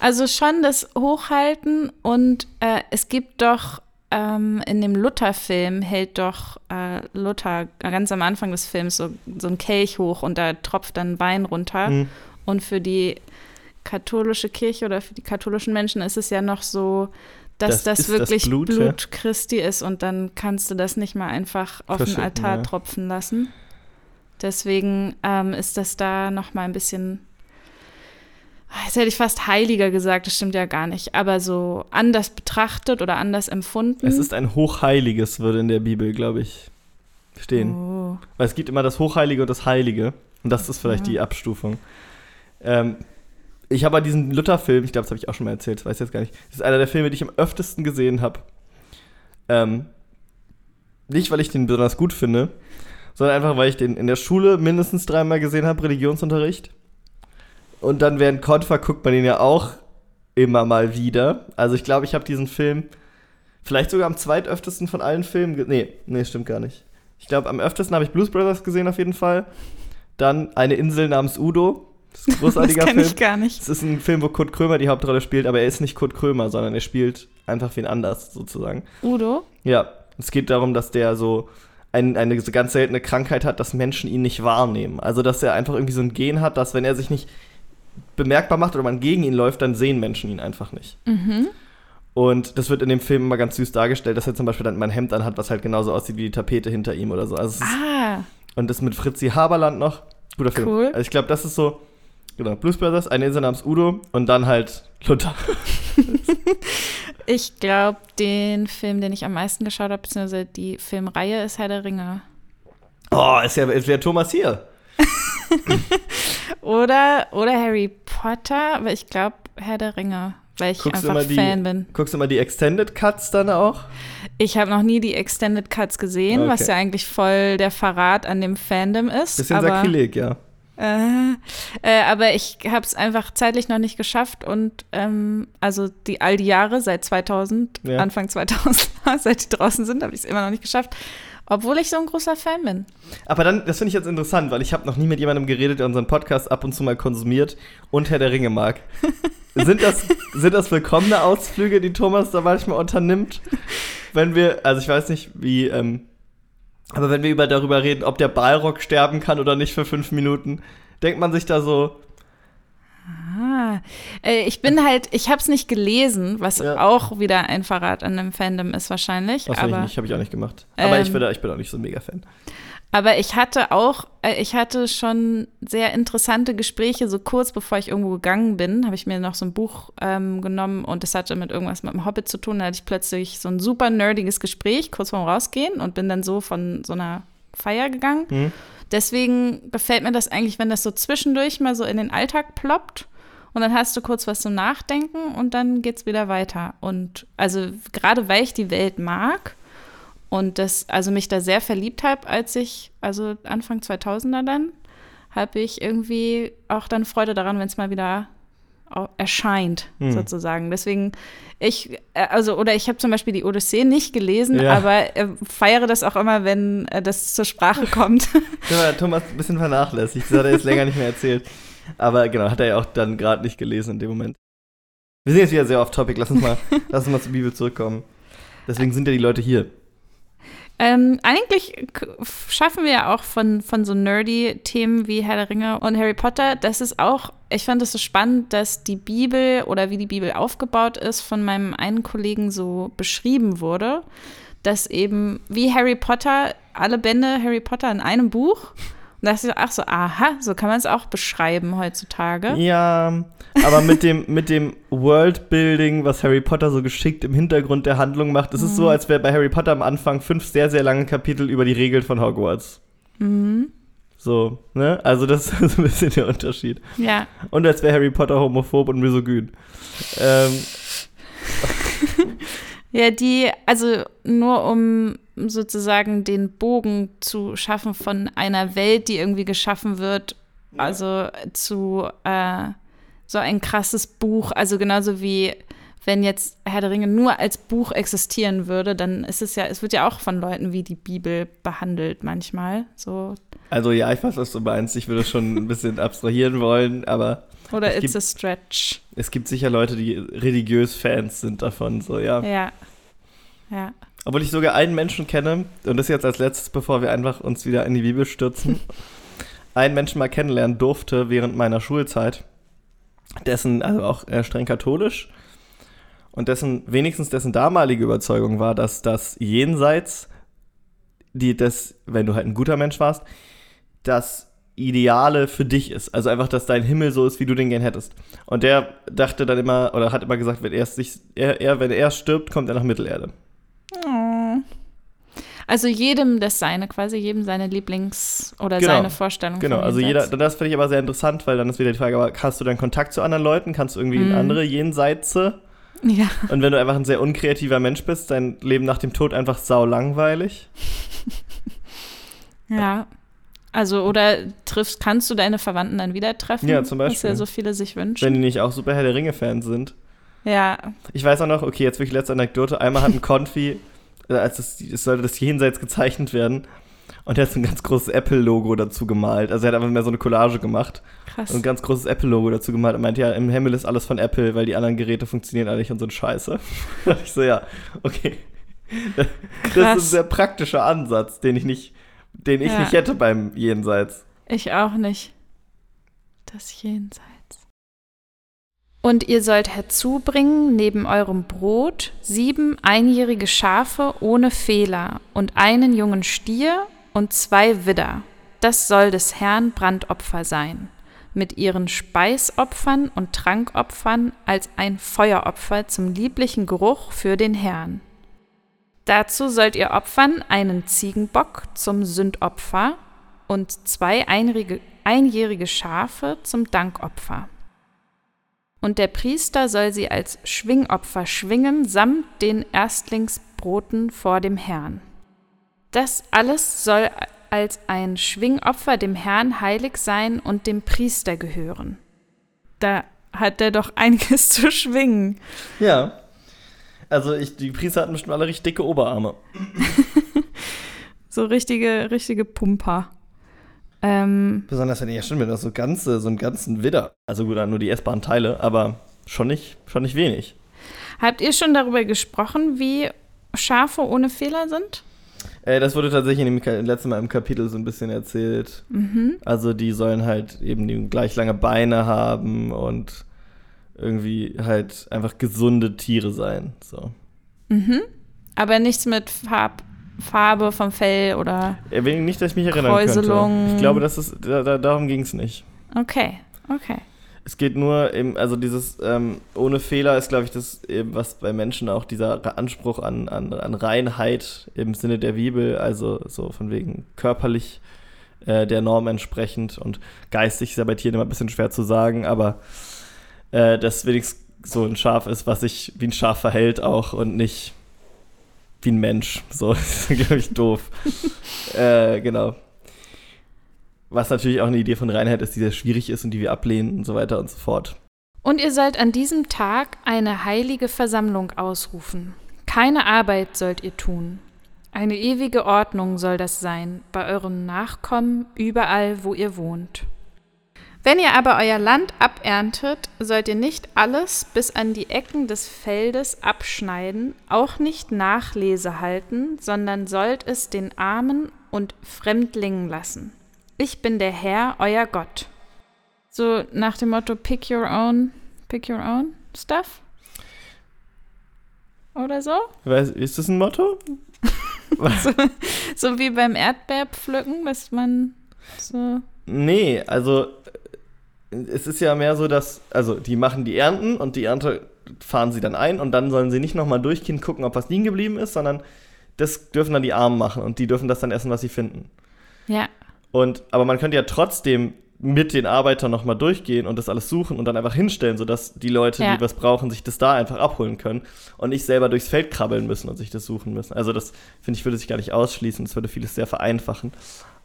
S2: Also schon das Hochhalten und äh, es gibt doch ähm, in dem Luther-Film hält doch äh, Luther ganz am Anfang des Films so, so einen Kelch hoch und da tropft dann Wein runter.
S1: Mhm.
S2: Und für die katholische Kirche oder für die katholischen Menschen ist es ja noch so, dass
S1: Das
S2: das,
S1: ist das
S2: wirklich
S1: Blut,
S2: Blut,
S1: ja.
S2: Christi ist und dann kannst du das nicht mal einfach auf den Altar
S1: ja.
S2: tropfen lassen. Deswegen ähm, ist das da noch mal ein bisschen, Ah, jetzt hätte ich fast heiliger gesagt, das stimmt ja gar nicht, aber so anders betrachtet oder anders empfunden.
S1: Es ist ein Hochheiliges, würde in der Bibel, glaube ich, stehen.
S2: oh.
S1: Weil es gibt immer das Hochheilige und das Heilige. Und das ist vielleicht die Abstufung. Ähm, ich habe diesen Luther-Film, ich glaube, das habe ich auch schon mal erzählt, das weiß ich jetzt gar nicht. Das ist einer der Filme, die ich am öftesten gesehen habe. Ähm, nicht, weil ich den besonders gut finde, sondern einfach, weil ich den in der Schule mindestens dreimal gesehen habe, Religionsunterricht. Und dann während Konfa guckt man den ja auch immer mal wieder. Also ich glaube, ich habe diesen Film vielleicht sogar am zweitöftesten von allen Filmen. Nee, nee, stimmt gar nicht. Ich glaube, am öftesten habe ich Blues Brothers gesehen auf jeden Fall. Dann eine Insel namens Udo. Das ist ein
S2: Das
S1: großartiger
S2: kenne
S1: Film.
S2: ich gar nicht.
S1: Es ist ein Film, wo Kurt Krömer die Hauptrolle spielt, aber er ist nicht Kurt Krömer, sondern er spielt einfach wen anders sozusagen.
S2: Udo?
S1: Ja, es geht darum, dass der so ein, eine ganz seltene Krankheit hat, dass Menschen ihn nicht wahrnehmen. Also, dass er einfach irgendwie so ein Gen hat, dass wenn er sich nicht bemerkbar macht oder man gegen ihn läuft, dann sehen Menschen ihn einfach nicht.
S2: Mhm.
S1: Und das wird in dem Film immer ganz süß dargestellt, dass er zum Beispiel dann immer ein Hemd anhat, was halt genauso aussieht wie die Tapete hinter ihm oder so. Also es
S2: Ah,
S1: Und das mit Fritzi Haberland noch. Guter Film.
S2: Cool.
S1: Also ich glaube, das ist so, genau, Blues Brothers, eine Insel namens Udo und dann halt Luther.
S2: ich glaube, den Film, den ich am meisten geschaut habe, beziehungsweise die Filmreihe ist Herr der Ringe.
S1: Oh, ist ja, ist ja Thomas hier.
S2: Oder, oder Harry Potter, aber ich glaube Herr der Ringe, weil ich
S1: Guckst
S2: einfach
S1: die-
S2: Fan bin.
S1: Guckst du mal die Extended Cuts dann auch?
S2: Ich habe noch nie die Extended Cuts gesehen, was
S1: Okay.
S2: ja eigentlich voll der Verrat an dem Fandom ist.
S1: Bisschen
S2: aber,
S1: Sakrileg, ja.
S2: Äh, äh, aber ich habe es einfach zeitlich noch nicht geschafft und ähm, also die all die Jahre seit 2000,
S1: Ja.
S2: Anfang 2000, seit die draußen sind, habe ich es immer noch nicht geschafft. Obwohl ich so ein großer Fan bin.
S1: Aber dann, das finde ich jetzt interessant, weil ich habe noch nie mit jemandem geredet, der unseren Podcast ab und zu mal konsumiert und Herr der Ringe mag. sind, das, sind das willkommene Ausflüge, die Thomas da manchmal unternimmt? Wenn wir, also ich weiß nicht, wie, ähm, aber wenn wir über darüber reden, ob der Balrog sterben kann oder nicht für fünf Minuten, denkt man sich da so,
S2: Ah, äh, ich bin halt, ich habe es nicht gelesen, was
S1: Ja.
S2: auch wieder ein Verrat an dem Fandom ist wahrscheinlich.
S1: das
S2: aber,
S1: ich nicht, habe ich auch nicht gemacht. Aber
S2: Ähm,
S1: ich, bin, ich bin auch nicht so ein Mega-Fan.
S2: aber ich hatte auch, äh, ich hatte schon sehr interessante Gespräche, so kurz bevor ich irgendwo gegangen bin, habe ich mir noch so ein Buch ähm, genommen und das hatte mit irgendwas mit dem Hobbit zu tun. Da hatte ich plötzlich so ein super nerdiges Gespräch kurz vorm Rausgehen und bin dann so von so einer Feier gegangen.
S1: Hm?
S2: Deswegen gefällt mir das eigentlich, wenn das so zwischendurch mal so in den Alltag ploppt und dann hast du kurz was zum Nachdenken und dann geht's wieder weiter. Und also gerade weil ich die Welt mag und das, also mich da sehr verliebt habe, als ich, also Anfang 2000er dann, habe ich irgendwie auch dann Freude daran, wenn es mal wieder erscheint,
S1: Hm.
S2: sozusagen. Deswegen, ich, äh, also, oder ich habe zum Beispiel die Odyssee nicht gelesen,
S1: Ja.
S2: aber äh, feiere das auch immer, wenn äh, das zur Sprache kommt.
S1: Ja, Thomas ein bisschen vernachlässigt. Das hat er jetzt länger nicht mehr erzählt. Aber genau, hat er ja auch dann gerade nicht gelesen in dem Moment. Wir sind jetzt wieder sehr off topic. Lass uns mal, lass uns mal zur Bibel zurückkommen. Deswegen sind ja die Leute hier.
S2: Ähm, eigentlich schaffen wir ja auch von, von so nerdy Themen wie Herr der Ringe und Harry Potter. Das ist auch, ich fand es so spannend, dass die Bibel oder wie die Bibel aufgebaut ist, von meinem einen Kollegen so beschrieben wurde, dass eben wie Harry Potter, alle Bände Harry Potter in einem Buch. Und da dachte ich so, ach so, aha, so kann man es auch beschreiben heutzutage.
S1: Ja, aber mit dem, mit dem Worldbuilding, was Harry Potter so geschickt im Hintergrund der Handlung macht, ist es so, als wäre bei Harry Potter am Anfang fünf sehr, sehr lange Kapitel über die Regeln von Hogwarts.
S2: Mhm.
S1: So, ne? Also das ist so ein bisschen der Unterschied.
S2: Ja,
S1: Und als wäre Harry Potter homophob und misogyn. Ähm,
S2: Ja, die, also nur um sozusagen den Bogen zu schaffen von einer Welt, die irgendwie geschaffen wird, also zu äh, so ein krasses Buch, also genauso wie wenn jetzt Herr der Ringe nur als Buch existieren würde, dann ist es ja, es wird ja auch von Leuten wie die Bibel behandelt manchmal, so
S1: also ja, ich weiß, was du meinst. Ich würde schon ein bisschen abstrahieren wollen, aber
S2: oder
S1: Es
S2: it's a stretch.
S1: es gibt sicher Leute, die religiös Fans sind davon, so ja.
S2: Ja. Ja.
S1: Obwohl ich sogar einen Menschen kenne, und das jetzt als letztes, bevor wir einfach uns wieder in die Bibel stürzen, einen Menschen mal kennenlernen durfte während meiner Schulzeit, dessen, also auch äh, streng katholisch, und dessen, wenigstens dessen damalige Überzeugung war, dass das Jenseits, die das, wenn du halt ein guter Mensch warst, das Ideale für dich ist. Also einfach, dass dein Himmel so ist, wie du den gern hättest. Und der dachte dann immer, oder hat immer gesagt, wenn er sich, er, er, wenn er stirbt, kommt er nach Mittelerde.
S2: Oh. Also jedem das seine, quasi jedem seine Lieblings- oder
S1: Genau.
S2: seine Vorstellung.
S1: Genau, also jeder,
S2: Jenseits.
S1: das finde ich aber sehr interessant, weil dann ist wieder die Frage, aber hast du dann Kontakt zu anderen Leuten? Kannst du irgendwie in
S2: Mhm.
S1: andere Jenseitze?
S2: Ja.
S1: Und wenn du einfach ein sehr unkreativer Mensch bist, dein Leben nach dem Tod einfach sau langweilig?
S2: Ja. Also, oder triffst, kannst du deine Verwandten dann wieder treffen?
S1: Ja, zum
S2: Was ja
S1: Beispiel.
S2: so viele sich wünschen.
S1: Wenn die nicht auch super Herr der Ringe-Fans sind.
S2: Ja.
S1: Ich weiß auch noch, okay, jetzt wirklich letzte Anekdote. Einmal hat ein Konfi, äh, als es, es sollte das Jenseits gezeichnet werden, und er hat so ein ganz großes Apple-Logo dazu gemalt. Also er hat einfach mehr so eine Collage gemacht
S2: Krass.
S1: und ein ganz großes Apple-Logo dazu gemalt und meinte, ja, im Himmel ist alles von Apple, weil die anderen Geräte funktionieren alle nicht und so ein Scheiße. Da dachte ich so, ja, okay. Das ist ein sehr praktischer Ansatz, den ich nicht, den ich
S2: Ja.
S1: nicht hätte beim Jenseits.
S2: Ich auch nicht. Das Jenseits. Und ihr sollt herzubringen neben eurem Brot sieben einjährige Schafe ohne Fehler und einen jungen Stier und zwei Widder. Das soll des Herrn Brandopfer sein, mit ihren Speisopfern und Trankopfern als ein Feueropfer zum lieblichen Geruch für den Herrn. Dazu sollt ihr opfern einen Ziegenbock zum Sündopfer und zwei einjährige, Schafe zum Dankopfer. Und der Priester soll sie als Schwingopfer schwingen samt den Erstlingsbroten vor dem Herrn. Das alles soll als ein Schwingopfer dem Herrn heilig sein und dem Priester gehören. Da hat er doch einiges zu schwingen.
S1: Ja. Also ich, die Priester hatten bestimmt alle richtig dicke Oberarme.
S2: So richtige, richtige Pumper. Ähm,
S1: Besonders wenn ihr ja stimmt, wenn das so ganze, so einen ganzen Widder. Also gut, nur die essbaren Teile, aber schon nicht, schon nicht wenig.
S2: habt ihr schon darüber gesprochen, wie Schafe ohne Fehler sind?
S1: Äh, das wurde tatsächlich in dem Ka- letzten Mal im Kapitel so ein bisschen erzählt.
S2: Mhm.
S1: Also die sollen halt eben die gleich lange Beine haben und irgendwie halt einfach gesunde Tiere sein. So.
S2: Mhm. Aber nichts mit Farb, Farbe vom Fell oder.
S1: Nicht, dass ich mich erinnern
S2: Kräuselung.
S1: könnte. Ich glaube, das ist, da, da, darum ging es nicht.
S2: Okay, okay.
S1: Es geht nur eben, also dieses ähm, ohne Fehler ist, glaube ich, das eben, was bei Menschen auch dieser Anspruch an, an, an Reinheit im Sinne der Bibel, also so von wegen körperlich äh, der Norm entsprechend und geistig ist ja bei Tieren immer ein bisschen schwer zu sagen, aber äh, dass wenigstens so ein Schaf ist, was sich wie ein Schaf verhält auch und nicht wie ein Mensch. So, das ist, glaube ich, doof. äh, genau. Was natürlich auch eine Idee von Reinheit ist, die sehr schwierig ist und die wir ablehnen und so weiter und so fort.
S2: Und ihr sollt an diesem Tag eine heilige Versammlung ausrufen. Keine Arbeit sollt ihr tun. Eine ewige Ordnung soll das sein, bei euren Nachkommen überall, wo ihr wohnt. Wenn ihr aber euer Land aberntet, sollt ihr nicht alles bis an die Ecken des Feldes abschneiden, auch nicht Nachlese halten, sondern sollt es den Armen und Fremdlingen lassen. Ich bin der Herr, euer Gott. So nach dem Motto Pick your own, pick your own stuff? Oder so?
S1: Weiß, ist das ein Motto?
S2: So wie beim Erdbeerpflücken, dass man so.
S1: Nee, also es ist ja mehr so, dass, also die machen die Ernten und die Ernte fahren sie dann ein und dann sollen sie nicht nochmal durchgehen, gucken, ob was liegen geblieben ist, sondern das dürfen dann die Armen machen und die dürfen das dann essen, was sie finden.
S2: Ja,
S1: Und, aber man könnte ja trotzdem mit den Arbeitern nochmal durchgehen und das alles suchen und dann einfach hinstellen, sodass die Leute,
S2: Ja.
S1: die was brauchen, sich das da einfach abholen können und nicht selber durchs Feld krabbeln müssen und sich das suchen müssen. Also das, finde ich, würde sich gar nicht ausschließen. Das würde vieles sehr vereinfachen.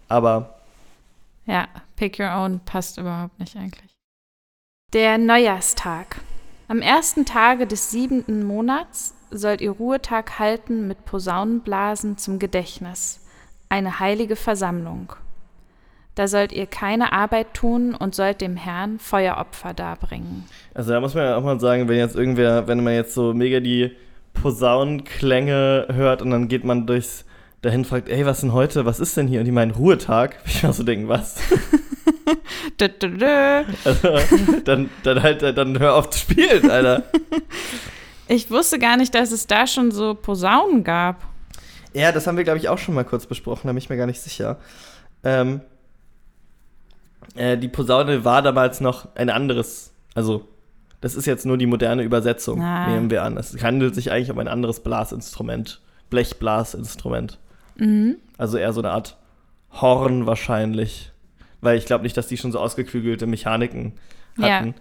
S1: Aber
S2: ja, pick your own passt überhaupt nicht eigentlich. Der Neujahrstag. Am ersten Tage des siebenten Monats sollt ihr Ruhetag halten mit Posaunenblasen zum Gedächtnis, eine heilige Versammlung. Da sollt ihr keine Arbeit tun und sollt dem Herrn Feueropfer darbringen.
S1: Also da muss man ja auch mal sagen, wenn jetzt irgendwer, wenn man jetzt so mega die Posaunenklänge hört und dann geht man durchs dahin fragt, ey, was denn heute, was ist denn hier? Und die meinen Ruhetag. Ich mal so denken, was? Also, dann, dann halt, dann hör auf zu spielen, Alter.
S2: Ich wusste gar nicht, dass es da schon so Posaunen gab.
S1: Ja, das haben wir, glaube ich, auch schon mal kurz besprochen, da bin ich mir gar nicht sicher. Ähm, äh, die Posaune war damals noch ein anderes, also das ist jetzt nur die moderne Übersetzung,
S2: Ah.
S1: nehmen wir an. Es handelt sich eigentlich um ein anderes Blasinstrument, Blechblasinstrument.
S2: Mhm.
S1: Also eher so eine Art Horn wahrscheinlich. Weil ich glaube nicht, dass die schon so ausgeklügelte Mechaniken
S2: Ja.
S1: hatten.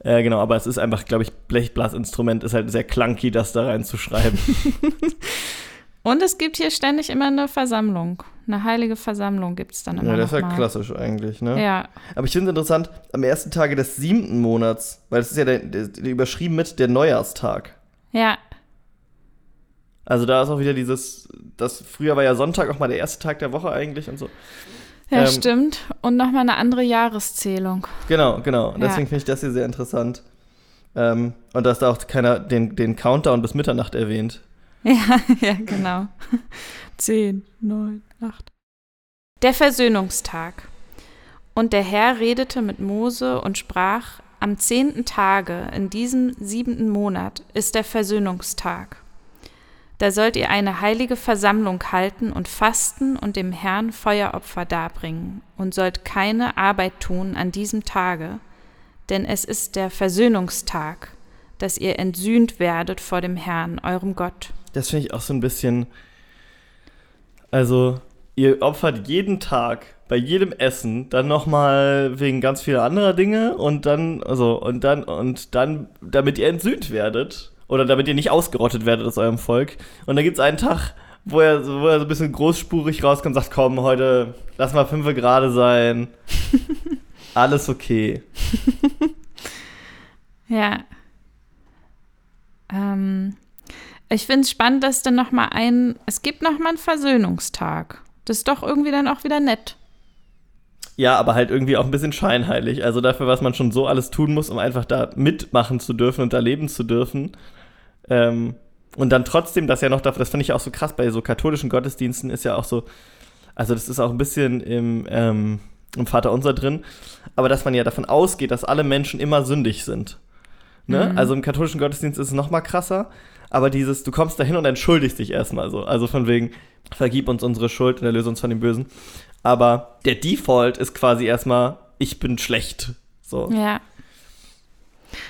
S1: Äh, genau, aber es ist einfach, glaube ich, Blechblasinstrument ist halt sehr clunky, das da reinzuschreiben.
S2: Und es gibt hier ständig immer eine Versammlung. Eine heilige Versammlung gibt es dann immer
S1: ja, das ist ja
S2: mal.
S1: klassisch eigentlich, ne?
S2: Ja,
S1: Aber ich finde es interessant, am ersten Tage des siebten Monats, weil es ist ja der, der, der überschrieben mit der Neujahrstag.
S2: ja,
S1: Also da ist auch wieder dieses, das früher war ja Sonntag auch mal der erste Tag der Woche eigentlich und so.
S2: ja,
S1: Ähm,
S2: stimmt. Und nochmal eine andere Jahreszählung.
S1: Genau, genau. Und
S2: Ja.
S1: deswegen finde ich das hier sehr interessant. Ähm, und dass da auch keiner den, den Countdown bis Mitternacht erwähnt.
S2: Ja, ja, genau. Zehn, neun, acht. Der Versöhnungstag. Und der Herr redete mit Mose und sprach, am zehnten Tage in diesem siebenten Monat ist der Versöhnungstag. Da sollt ihr eine heilige Versammlung halten und fasten und dem Herrn Feueropfer darbringen und sollt keine Arbeit tun an diesem Tage, denn es ist der Versöhnungstag, dass ihr entsühnt werdet vor dem Herrn, eurem Gott.
S1: Das finde ich auch so ein bisschen. Also, ihr opfert jeden Tag bei jedem Essen dann nochmal wegen ganz vieler anderer Dinge und dann, also, und dann, und dann, damit ihr entsühnt werdet. Oder damit ihr nicht ausgerottet werdet aus eurem Volk. Und dann gibt es einen Tag, wo er, so- wo er so ein bisschen großspurig rauskommt und sagt, komm, heute lass mal fünf gerade sein. Alles okay.
S2: Ja. Ähm, ich finde es spannend, dass dann noch mal ein, es gibt noch mal einen Versöhnungstag. Das ist doch irgendwie dann auch wieder nett.
S1: Ja, aber halt irgendwie auch ein bisschen scheinheilig. Also dafür, was man schon so alles tun muss, um einfach da mitmachen zu dürfen und da leben zu dürfen. Ähm, und dann trotzdem, das ja noch das finde ich auch so krass, bei so katholischen Gottesdiensten ist ja auch so, also das ist auch ein bisschen im, ähm, im Vater Unser drin, aber dass man ja davon ausgeht, dass alle Menschen immer sündig sind. Ne? Mhm. Also im katholischen Gottesdienst ist es noch mal krasser, aber dieses, du kommst dahin und entschuldigst dich erstmal so. Also von wegen, vergib uns unsere Schuld und erlöse uns von dem Bösen. Aber der Default ist quasi erstmal, ich bin schlecht. So.
S2: Ja.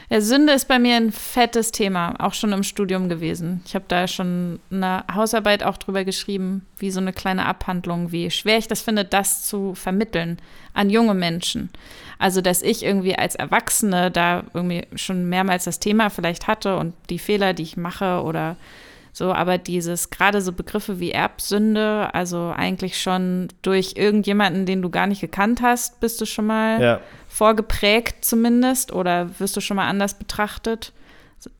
S2: Ja, Sünde ist bei mir ein fettes Thema, auch schon im Studium gewesen. Ich habe da schon eine Hausarbeit auch drüber geschrieben, wie so eine kleine Abhandlung, wie schwer ich das finde, das zu vermitteln an junge Menschen. Also, dass ich irgendwie als Erwachsene da irgendwie schon mehrmals das Thema vielleicht hatte und die Fehler, die ich mache oder so, aber dieses, gerade so Begriffe wie Erbsünde, also eigentlich schon durch irgendjemanden, den du gar nicht gekannt hast, bist du schon mal ja. vorgeprägt zumindest oder wirst du schon mal anders betrachtet.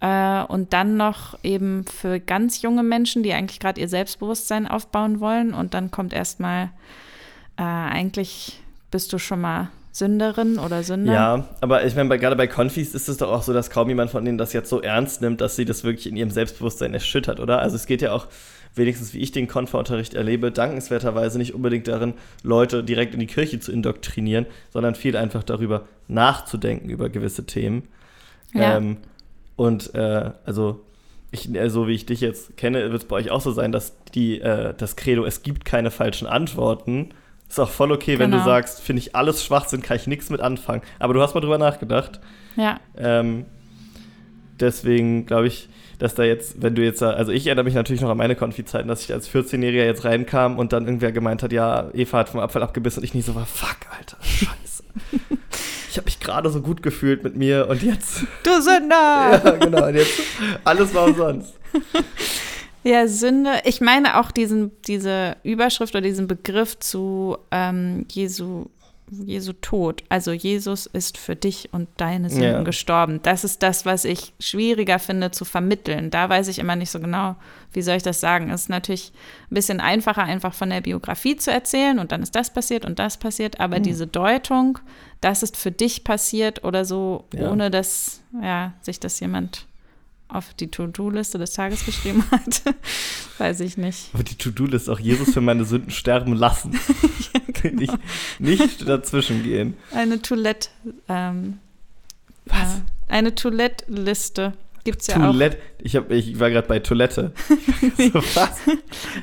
S2: Äh, und dann noch eben für ganz junge Menschen, die eigentlich gerade ihr Selbstbewusstsein aufbauen wollen. Und dann kommt erstmal, äh, eigentlich bist du schon mal Sünderin oder Sünder.
S1: Ja, aber ich meine, gerade bei Konfis ist es doch auch so, dass kaum jemand von denen das jetzt so ernst nimmt, dass sie das wirklich in ihrem Selbstbewusstsein erschüttert, oder? Also es geht ja auch, wenigstens wie ich den Konferunterricht erlebe, dankenswerterweise nicht unbedingt darin, Leute direkt in die Kirche zu indoktrinieren, sondern viel einfach darüber nachzudenken, über gewisse Themen. Ja. Ähm, und äh, also ich, äh, so wie ich dich jetzt kenne, wird es bei euch auch so sein, dass die, äh, das Credo, es gibt keine falschen Antworten, ist auch voll okay, genau. wenn du genau. sagst, finde ich alles Schwachsinn, kann ich nichts mit anfangen. Aber du hast mal drüber nachgedacht.
S2: Ja.
S1: Ähm, deswegen glaube ich, dass da jetzt, wenn du jetzt, also ich erinnere mich natürlich noch an meine Konfi-Zeiten, dass ich als 14-Jähriger jetzt reinkam und dann irgendwer gemeint hat, ja, Eva hat vom Apfel abgebissen und ich nicht so war, fuck, Alter, scheiße. ich habe mich gerade so gut gefühlt mit mir und jetzt.
S2: Du Sünder!
S1: ja, genau, und jetzt alles war umsonst.
S2: Ja, Sünde. Ich meine auch diesen, diese Überschrift oder diesen Begriff zu ähm, Jesu, Jesu Tod. Also Jesus ist für dich und deine Sünden ja. gestorben. Das ist das, was ich schwieriger finde zu vermitteln. Da weiß ich immer nicht so genau, wie soll ich das sagen. Es ist natürlich ein bisschen einfacher, einfach von der Biografie zu erzählen und dann ist das passiert und das passiert. Aber mhm. diese Deutung, das ist für dich passiert oder so, ja. ohne dass ja, sich das jemand auf die To-Do-Liste des Tages geschrieben hat. Weiß ich nicht.
S1: Aber die To-Do-Liste auch Jesus für meine Sünden sterben lassen. ja, genau. nicht, nicht dazwischen gehen.
S2: Eine Toilette. Ähm,
S1: Was?
S2: Äh, eine Toilette-Liste. Gibt's ja
S1: Toilette. auch. Ich, hab, ich war gerade bei Toilette.
S2: so, was?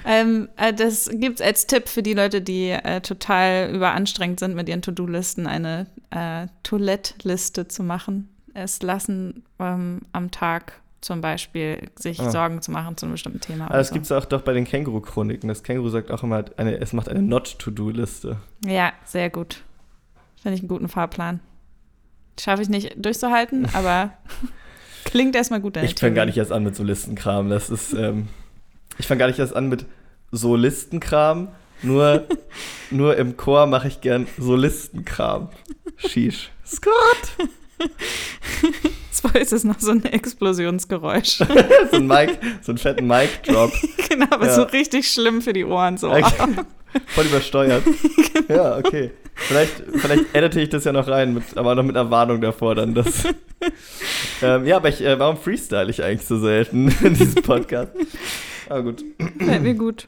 S2: ähm, äh, das gibt es als Tipp für die Leute, die äh, total überanstrengt sind mit ihren To-Do-Listen, eine äh, Toilette-Liste zu machen. Es lassen ähm, am Tag zum Beispiel sich ah. Sorgen zu machen zu einem bestimmten Thema.
S1: Aber das so. gibt es auch doch bei den Känguru-Chroniken. Das Känguru sagt auch immer, eine, es macht eine Not-to-Do-Liste.
S2: Ja, sehr gut. Finde ich einen guten Fahrplan. Schaffe ich nicht durchzuhalten, aber klingt erstmal gut.
S1: Ich fange gar nicht erst an mit so Listenkram. Das ist, ähm, ich fange gar nicht erst an mit so Listenkram. Nur, nur im Chor mache ich gern Solistenkram. Shish. Scott!
S2: Jetzt ist es noch so ein Explosionsgeräusch.
S1: so ein Mic, so einen fetten Mic-Drop.
S2: genau, aber ja. so richtig schlimm für die Ohren. So. Okay.
S1: Voll übersteuert. genau. Ja, okay. Vielleicht, vielleicht edite ich das ja noch rein, mit, aber noch mit einer Warnung davor dann. Das. ähm, ja, aber ich, äh, warum freestyle ich eigentlich so selten in diesem Podcast? Aber gut.
S2: Fällt mir gut.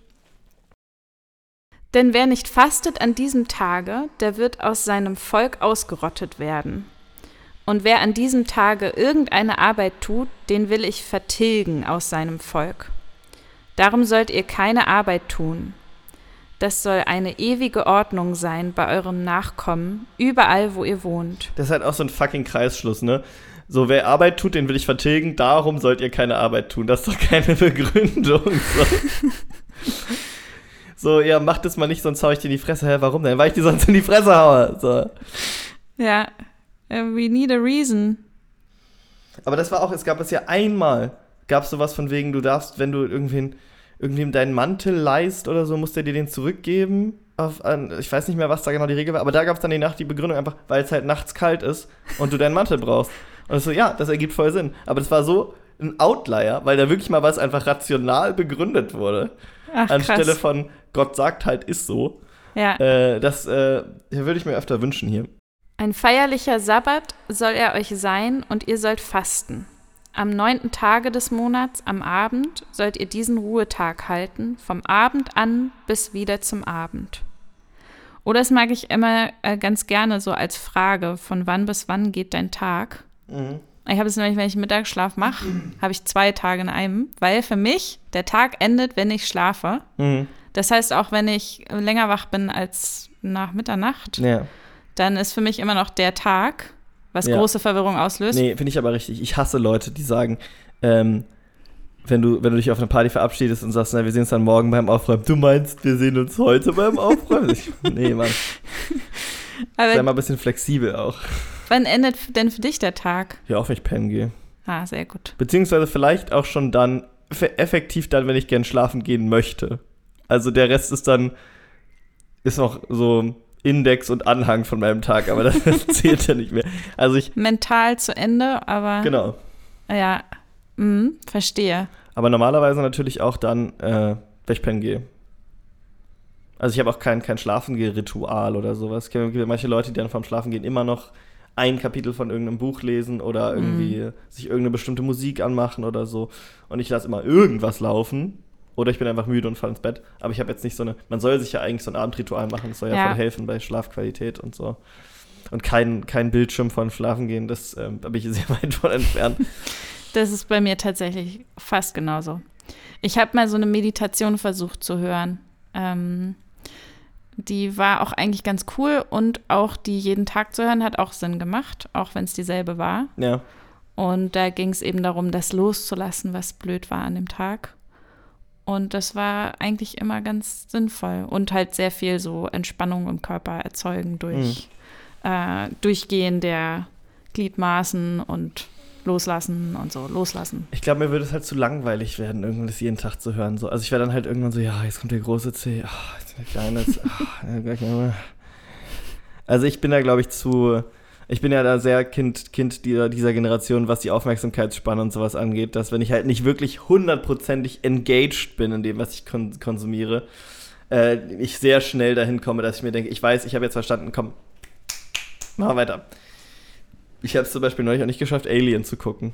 S2: Denn wer nicht fastet an diesem Tage, der wird aus seinem Volk ausgerottet werden. Und wer an diesem Tage irgendeine Arbeit tut, den will ich vertilgen aus seinem Volk. Darum sollt ihr keine Arbeit tun. Das soll eine ewige Ordnung sein bei eurem Nachkommen, überall, wo ihr wohnt.
S1: Das ist halt auch so ein fucking Kreisschluss, ne? So, wer Arbeit tut, den will ich vertilgen, darum sollt ihr keine Arbeit tun. Das ist doch keine Begründung. So, so ja, macht es mal nicht, sonst hau ich dir in die Fresse. Hä, warum denn? Weil ich dir sonst in die Fresse haue. So.
S2: Ja, we need a reason.
S1: Aber das war auch, es gab es ja einmal, gab es sowas von wegen, du darfst, wenn du irgendwen, irgendwem deinen Mantel leist oder so, musst du dir den zurückgeben. Auf, ich weiß nicht mehr, was da genau die Regel war, aber da gab es dann die Nacht die Begründung einfach, weil es halt nachts kalt ist und du deinen Mantel brauchst. Und so, ja, das ergibt voll Sinn. Aber das war so ein Outlier, weil da wirklich mal was einfach rational begründet wurde. Ach, Anstelle krass. von, Gott sagt halt, ist so.
S2: Ja.
S1: Äh, das äh, würde ich mir öfter wünschen hier.
S2: Ein feierlicher Sabbat soll er euch sein und ihr sollt fasten. Am neunten Tage des Monats, am Abend, sollt ihr diesen Ruhetag halten, vom Abend an bis wieder zum Abend. Oder das mag ich immer äh, ganz gerne so als Frage, von wann bis wann geht dein Tag?
S1: Mhm.
S2: Ich habe es nämlich, wenn ich Mittagsschlaf mache, habe ich zwei Tage in einem, weil für mich der Tag endet, wenn ich schlafe.
S1: Mhm.
S2: Das heißt, auch wenn ich länger wach bin als nach Mitternacht,
S1: Ja.
S2: Dann ist für mich immer noch der Tag, was
S1: Ja.
S2: große Verwirrung auslöst.
S1: Nee, finde ich aber richtig. Ich hasse Leute, die sagen, ähm, wenn du, wenn du dich auf eine Party verabschiedest und sagst, na, wir sehen uns dann morgen beim Aufräumen. Du meinst, wir sehen uns heute beim Aufräumen? Ich, nee, Mann. Sei
S2: Aber
S1: mal ein bisschen flexibel auch.
S2: wann endet denn für dich der Tag?
S1: Ja, auch wenn ich pennen gehe.
S2: Ah, sehr gut.
S1: Beziehungsweise vielleicht auch schon dann, effektiv dann, wenn ich gern schlafen gehen möchte. Also der Rest ist dann, ist noch so Index und Anhang von meinem Tag, aber das zählt ja nicht mehr. Also ich,
S2: Mental zu Ende, aber
S1: genau.
S2: ja, mhm, verstehe.
S1: Aber normalerweise natürlich auch dann, äh, wenn ich pennen gehe. Also ich habe auch kein, kein Schlafengeh-Ritual oder sowas. Es gibt manche Leute, die dann vorm Schlafengehen immer noch ein Kapitel von irgendeinem Buch lesen oder irgendwie sich irgendeine bestimmte Musik anmachen oder so. Und ich lasse immer irgendwas laufen. Oder ich bin einfach müde und falle ins Bett. Aber ich habe jetzt nicht so eine. Man soll sich ja eigentlich so ein Abendritual machen. Das soll ja,
S2: Ja.
S1: voll helfen bei Schlafqualität und so. Und kein, kein Bildschirm von Schlafengehen, das ähm, bin ich sehr weit von entfernt.
S2: Das ist bei mir tatsächlich fast genauso. Ich habe mal so eine Meditation versucht zu hören. Ähm, die war auch eigentlich ganz cool und auch die jeden Tag zu hören hat auch Sinn gemacht, auch wenn es dieselbe war.
S1: ja.
S2: Und da ging es eben darum, das loszulassen, was blöd war an dem Tag. Und das war eigentlich immer ganz sinnvoll und halt sehr viel so Entspannung im Körper erzeugen durch äh, Durchgehen der Gliedmaßen und loslassen und so, loslassen.
S1: Ich glaube, mir würde es halt zu langweilig werden, irgendwann das jeden Tag zu hören. So. Also ich wäre dann halt irgendwann so, ja, jetzt kommt der große C, ah, jetzt der kleine mal. Also ich bin da, glaube ich, zu. Ich bin ja da sehr Kind, kind dieser, dieser Generation, was die Aufmerksamkeitsspanne und sowas angeht, dass wenn ich halt nicht wirklich hundertprozentig engaged bin in dem, was ich kon konsumiere, äh, ich sehr schnell dahin komme, dass ich mir denke, ich weiß, ich habe jetzt verstanden, komm, mach weiter. Ich habe es zum Beispiel neulich auch nicht geschafft, Alien zu gucken.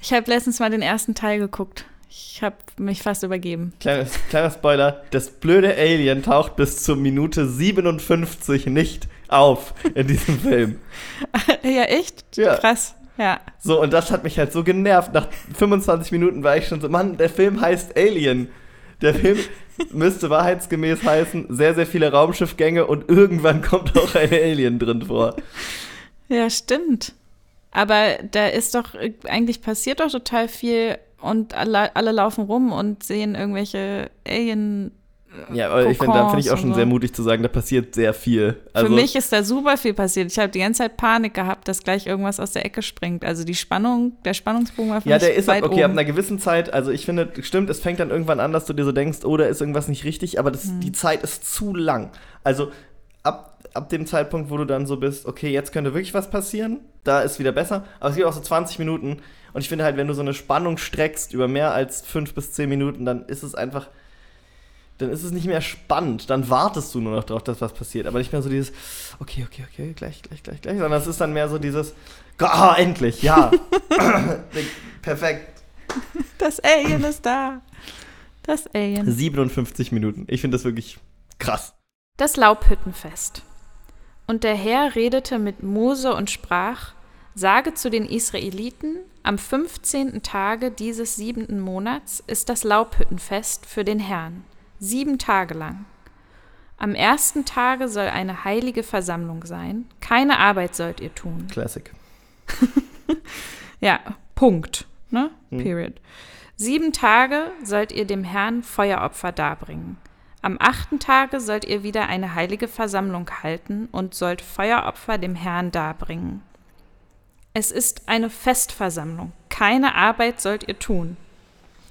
S2: Ich habe letztens mal den ersten Teil geguckt. Ich habe mich fast übergeben.
S1: Kleiner, kleiner Spoiler, das blöde Alien taucht bis zur Minute 57 nicht auf in diesem Film.
S2: ja, echt?
S1: Ja.
S2: Krass. Ja.
S1: So, und das hat mich halt so genervt. Nach 25 Minuten war ich schon so, Mann, der Film heißt Alien. Der Film müsste wahrheitsgemäß heißen, sehr, sehr viele Raumschiffgänge und irgendwann kommt auch ein Alien drin vor.
S2: Ja, stimmt. Aber da ist doch, eigentlich passiert doch total viel und alle, alle laufen rum und sehen irgendwelche Alien.
S1: Ja, aber ich finde, da finde ich auch schon sehr mutig zu sagen, da passiert sehr viel. Also,
S2: Für mich ist da super viel passiert. Ich habe die ganze Zeit Panik gehabt, dass gleich irgendwas aus der Ecke springt. Also die Spannung, der Spannungsbogen war für
S1: Ja,
S2: mich
S1: der ist
S2: weit
S1: ab, okay, ab
S2: oben.
S1: einer gewissen Zeit, also ich finde, stimmt, es fängt dann irgendwann an, dass du dir so denkst, oh, da ist irgendwas nicht richtig, aber das,
S2: Mhm.
S1: die Zeit ist zu lang. Also ab, ab dem Zeitpunkt, wo du dann so bist, okay, jetzt könnte wirklich was passieren, da ist wieder besser, aber es gibt auch so 20 Minuten und ich finde halt, wenn du so eine Spannung streckst über mehr als 5 bis 10 Minuten, dann ist es einfach, dann ist es nicht mehr spannend, dann wartest du nur noch darauf, dass was passiert, aber nicht mehr so dieses, okay, okay, okay, gleich, gleich, gleich, gleich, sondern es ist dann mehr so dieses, ah, endlich, ja, perfekt.
S2: Das Alien ist da. Das Alien.
S1: 57 Minuten. Ich finde das wirklich krass.
S2: Das Laubhüttenfest. Und der Herr redete mit Mose und sprach, Sage zu den Israeliten, am 15. Tage dieses siebenten Monats ist das Laubhüttenfest für den Herrn, sieben Tage lang. Am ersten Tage soll eine heilige Versammlung sein, keine Arbeit sollt ihr tun.
S1: Classic.
S2: Ja, Punkt. Ne?
S1: Hm.
S2: Period. Sieben Tage sollt ihr dem Herrn Feueropfer darbringen. Am achten Tage sollt ihr wieder eine heilige Versammlung halten und sollt Feueropfer dem Herrn darbringen. Es ist eine Festversammlung. Keine Arbeit sollt ihr tun.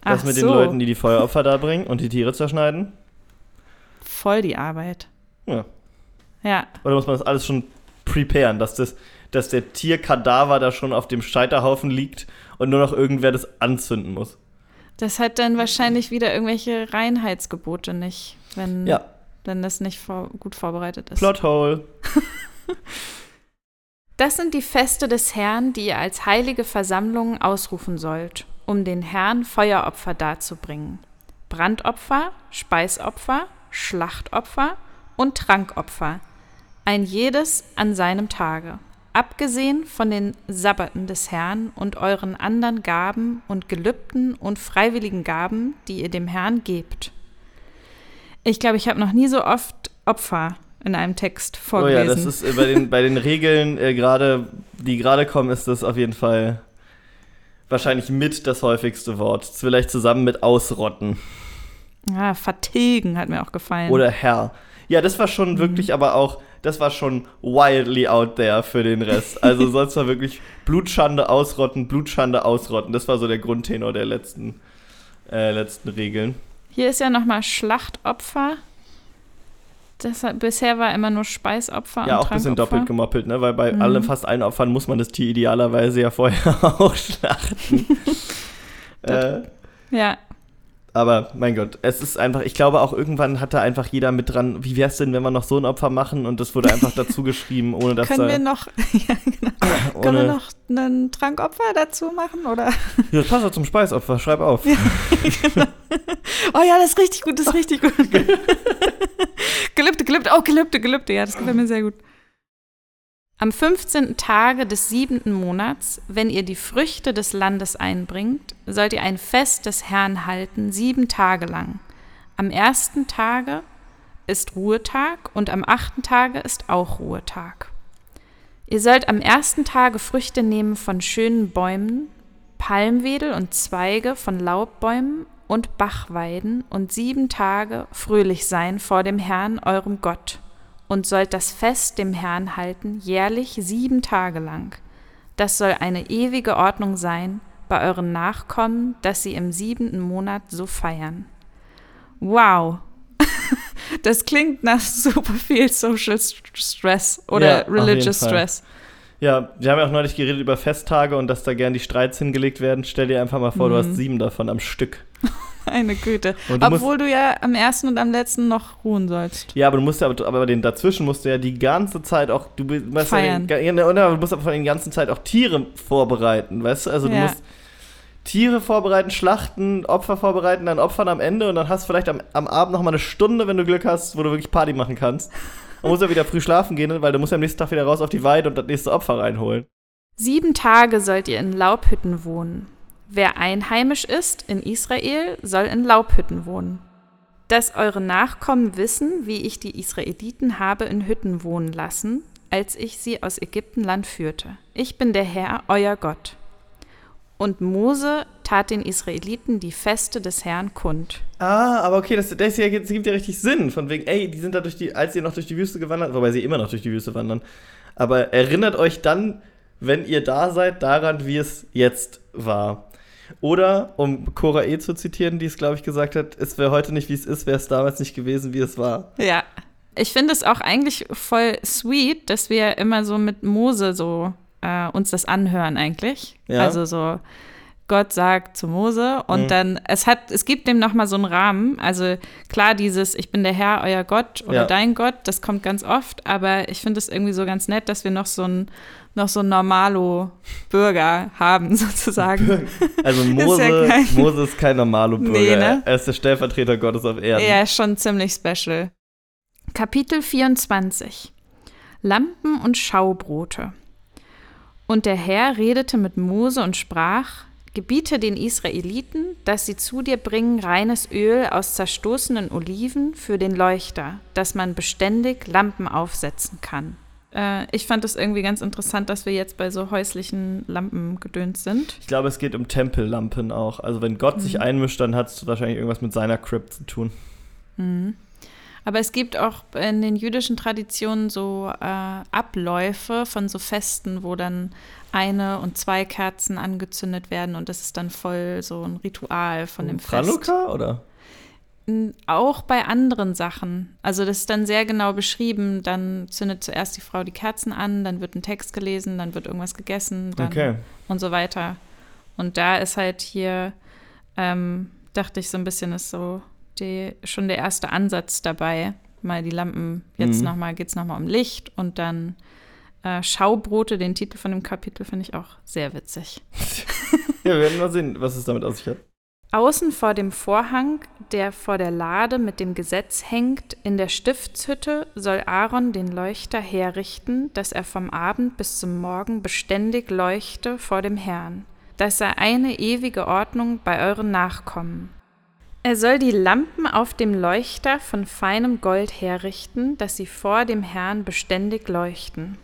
S1: Was
S2: Ach
S1: mit
S2: so,
S1: den Leuten, die die Feueropfer da bringen und die Tiere zerschneiden?
S2: voll die Arbeit.
S1: Ja.
S2: Ja,
S1: Oder muss man das alles schon preparen, dass, das, dass der Tierkadaver da schon auf dem Scheiterhaufen liegt und nur noch irgendwer das anzünden muss?
S2: Das hat dann wahrscheinlich wieder irgendwelche Reinheitsgebote nicht, wenn,
S1: Ja,
S2: wenn das nicht vor, gut vorbereitet ist.
S1: Plothole.
S2: Das sind die Feste des Herrn, die ihr als heilige Versammlungen ausrufen sollt, um den Herrn Feueropfer darzubringen. Brandopfer, Speisopfer, Schlachtopfer und Trankopfer. Ein jedes an seinem Tage. Abgesehen von den Sabbaten des Herrn und euren anderen Gaben und Gelübden und freiwilligen Gaben, die ihr dem Herrn gebt. Ich glaube, ich habe noch nie so oft Opfer in einem Text
S1: Oh
S2: vorgelesen.
S1: ja, das ist äh, bei den, bei den Regeln, äh, gerade, die gerade kommen, ist das auf jeden Fall wahrscheinlich mit das häufigste Wort. Vielleicht zusammen mit ausrotten.
S2: Ja, vertilgen hat mir auch gefallen.
S1: Oder Herr. Ja, das war schon wirklich aber auch, das war schon wildly out there für den Rest. Also sonst war wirklich Blutschande ausrotten, Blutschande ausrotten. Das war so der Grundtenor der letzten, äh, letzten Regeln.
S2: Hier ist ja nochmal Schlachtopfer. Das, bisher war immer nur Speisopfer
S1: Ja,
S2: und
S1: auch ein bisschen doppelt gemoppelt, ne? Weil bei
S2: Mhm.
S1: allen, fast allen Opfern muss man das Tier idealerweise ja vorher auch schlachten. äh,
S2: Ja,
S1: aber mein Gott, es ist einfach, ich glaube auch irgendwann hat da einfach jeder mit dran, wie wär's denn, wenn wir noch so ein Opfer machen und das wurde einfach dazu geschrieben, ohne dass
S2: können
S1: da,
S2: wir noch, ja, genau. können wir
S1: ohne,
S2: noch einen Trankopfer dazu machen? Oder?
S1: ja, das passt doch zum Speisopfer, schreib auf.
S2: Oh ja, das ist richtig gut, das ist richtig gut. Gelübde, Gelübde, oh, Gelübde, Gelübde, ja, das gefällt mir sehr gut. Am 15. Tage des siebenten Monats, wenn ihr die Früchte des Landes einbringt, sollt ihr ein Fest des Herrn halten, sieben Tage lang. Am ersten Tage ist Ruhetag und am achten Tage ist auch Ruhetag. Ihr sollt am ersten Tage Früchte nehmen von schönen Bäumen, Palmwedel und Zweige von Laubbäumen und Bachweiden und sieben Tage fröhlich sein vor dem Herrn, eurem Gott, und sollt das Fest dem Herrn halten, jährlich sieben Tage lang. Das soll eine ewige Ordnung sein bei euren Nachkommen, dass sie im siebenten Monat so feiern. Wow! Das klingt nach super viel Social St- Stress oder
S1: Ja,
S2: Religious. Stress.
S1: Ja, wir haben ja auch neulich geredet über Festtage und dass da gern die Streits hingelegt werden. Stell dir einfach mal vor, du
S2: Mhm.
S1: hast sieben davon am Stück.
S2: Meine Güte.
S1: Du musst,
S2: Obwohl du ja am ersten und am letzten noch ruhen sollst.
S1: ja, aber du musst ja, aber, aber den dazwischen musst du ja die ganze Zeit auch, du musst ja
S2: Feiern.
S1: den, ja, ne, du musst aber von den ganzen Zeit auch Tiere vorbereiten, weißt du? Also du
S2: Ja.
S1: musst Tiere vorbereiten, schlachten, Opfer vorbereiten, dann Opfern am Ende und dann hast du vielleicht am, am Abend noch mal eine Stunde, wenn du Glück hast, wo du wirklich Party machen kannst. Und musst ja wieder früh schlafen gehen, weil du musst ja am nächsten Tag wieder raus auf die Weide und das nächste Opfer reinholen.
S2: Sieben Tage sollt ihr in Laubhütten wohnen. Wer einheimisch ist in Israel, soll in Laubhütten wohnen. Dass eure Nachkommen wissen, wie ich die Israeliten habe in Hütten wohnen lassen, als ich sie aus Ägyptenland führte. Ich bin der Herr, euer Gott. Und Mose tat den Israeliten die Feste des Herrn kund.
S1: Ah, aber okay, das, das, das gibt ja richtig Sinn. Von wegen, ey, die sind da durch die, als sie noch durch die Wüste gewandert, wobei sie immer noch durch die Wüste wandern. Aber erinnert euch dann, wenn ihr da seid, daran, wie es jetzt war. Oder, um Cora E. zu zitieren, die es, glaube ich, gesagt hat, es wäre heute nicht, wie es ist, wäre es damals nicht gewesen, wie es war.
S2: Ja. Ich finde es auch eigentlich voll sweet, dass wir immer so mit Mose so äh, uns das anhören eigentlich.
S1: Ja.
S2: Also so Gott sagt zu Mose und
S1: Mhm.
S2: dann es hat es gibt dem noch mal so einen Rahmen. Also klar dieses ich bin der Herr euer Gott oder
S1: Ja.
S2: dein Gott, das kommt ganz oft, aber ich finde es irgendwie so ganz nett, dass wir noch so ein noch so ein normalo Bürger haben sozusagen.
S1: Also
S2: ja
S1: Mose,
S2: kein-
S1: Mose ist kein normaler Bürger.
S2: Nee, ne?
S1: Er ist der Stellvertreter Gottes auf Erden.
S2: Ja, schon ziemlich special. Kapitel 24 Lampen und Schaubrote. Und der Herr redete mit Mose und sprach: Gebiete den Israeliten, dass sie zu dir bringen reines Öl aus zerstoßenen Oliven für den Leuchter, dass man beständig Lampen aufsetzen kann. Äh, ich fand es irgendwie ganz interessant, dass wir jetzt bei so häuslichen Lampen gedönt sind.
S1: Ich glaube, es geht um Tempellampen auch. Also wenn Gott
S2: Mhm.
S1: sich einmischt, dann hat es wahrscheinlich irgendwas mit seiner Crypt zu tun.
S2: Mhm. Aber es gibt auch in den jüdischen Traditionen so äh, Abläufe von so Festen, wo dann eine und zwei Kerzen angezündet werden und das ist dann voll so ein Ritual von dem Fest.
S1: Chanukka oder?
S2: N- Auch bei anderen Sachen. Also das ist dann sehr genau beschrieben. Dann zündet zuerst die Frau die Kerzen an, dann wird ein Text gelesen, dann wird irgendwas gegessen dann
S1: Okay.
S2: und so weiter. Und da ist halt hier ähm, dachte ich so ein bisschen, ist so die, schon der erste Ansatz dabei. Mal die Lampen, jetzt
S1: Mhm.
S2: nochmal geht es nochmal um Licht und dann äh, Schaubrote, den Titel von dem Kapitel, finde ich auch sehr witzig.
S1: Ja, wir werden mal sehen, was es damit auf sich hat.
S2: Außen vor dem Vorhang, der vor der Lade mit dem Gesetz hängt, in der Stiftshütte soll Aaron den Leuchter herrichten, dass er vom Abend bis zum Morgen beständig leuchte vor dem Herrn. Das sei eine ewige Ordnung bei euren Nachkommen. Er soll die Lampen auf dem Leuchter von feinem Gold herrichten, dass sie vor dem Herrn beständig leuchten.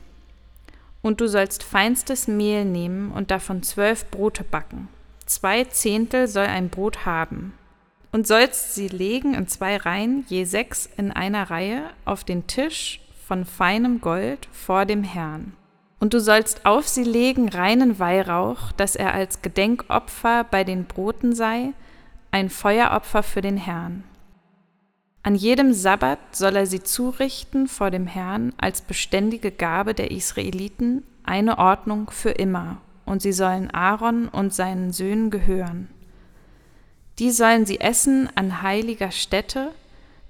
S2: Und du sollst feinstes Mehl nehmen und davon zwölf Brote backen. Zwei Zehntel soll ein Brot haben. Und sollst sie legen in zwei Reihen, je sechs in einer Reihe, auf den Tisch von feinem Gold vor dem Herrn. Und du sollst auf sie legen reinen Weihrauch, dass er als Gedenkopfer bei den Broten sei, ein Feueropfer für den Herrn. An jedem Sabbat soll er sie zurichten vor dem Herrn als beständige Gabe der Israeliten, eine Ordnung für immer, und sie sollen Aaron und seinen Söhnen gehören. Die sollen sie essen an heiliger Stätte,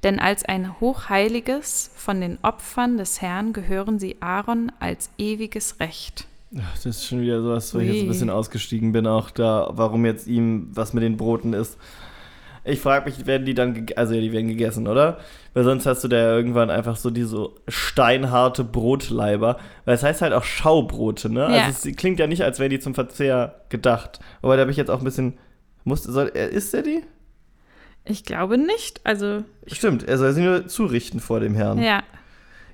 S2: denn als ein hochheiliges von den Opfern des Herrn gehören sie Aaron als ewiges Recht.
S1: Ach, das ist schon wieder sowas, wo ich jetzt ein bisschen ausgestiegen bin, auch da, warum jetzt ihm was mit den Broten ist. Ich frage mich, werden die dann, also ja, die werden gegessen, oder? Weil sonst hast du da ja irgendwann einfach so diese steinharte Brotleiber. Weil es heißt halt auch Schaubrote, ne?
S2: Ja.
S1: Also es klingt ja nicht, als wären die zum Verzehr gedacht. Aber da habe ich jetzt auch ein bisschen, muss, soll, er, isst er die?
S2: Ich glaube nicht, also
S1: Stimmt, er soll sie nur zurichten vor dem Herrn.
S2: ja,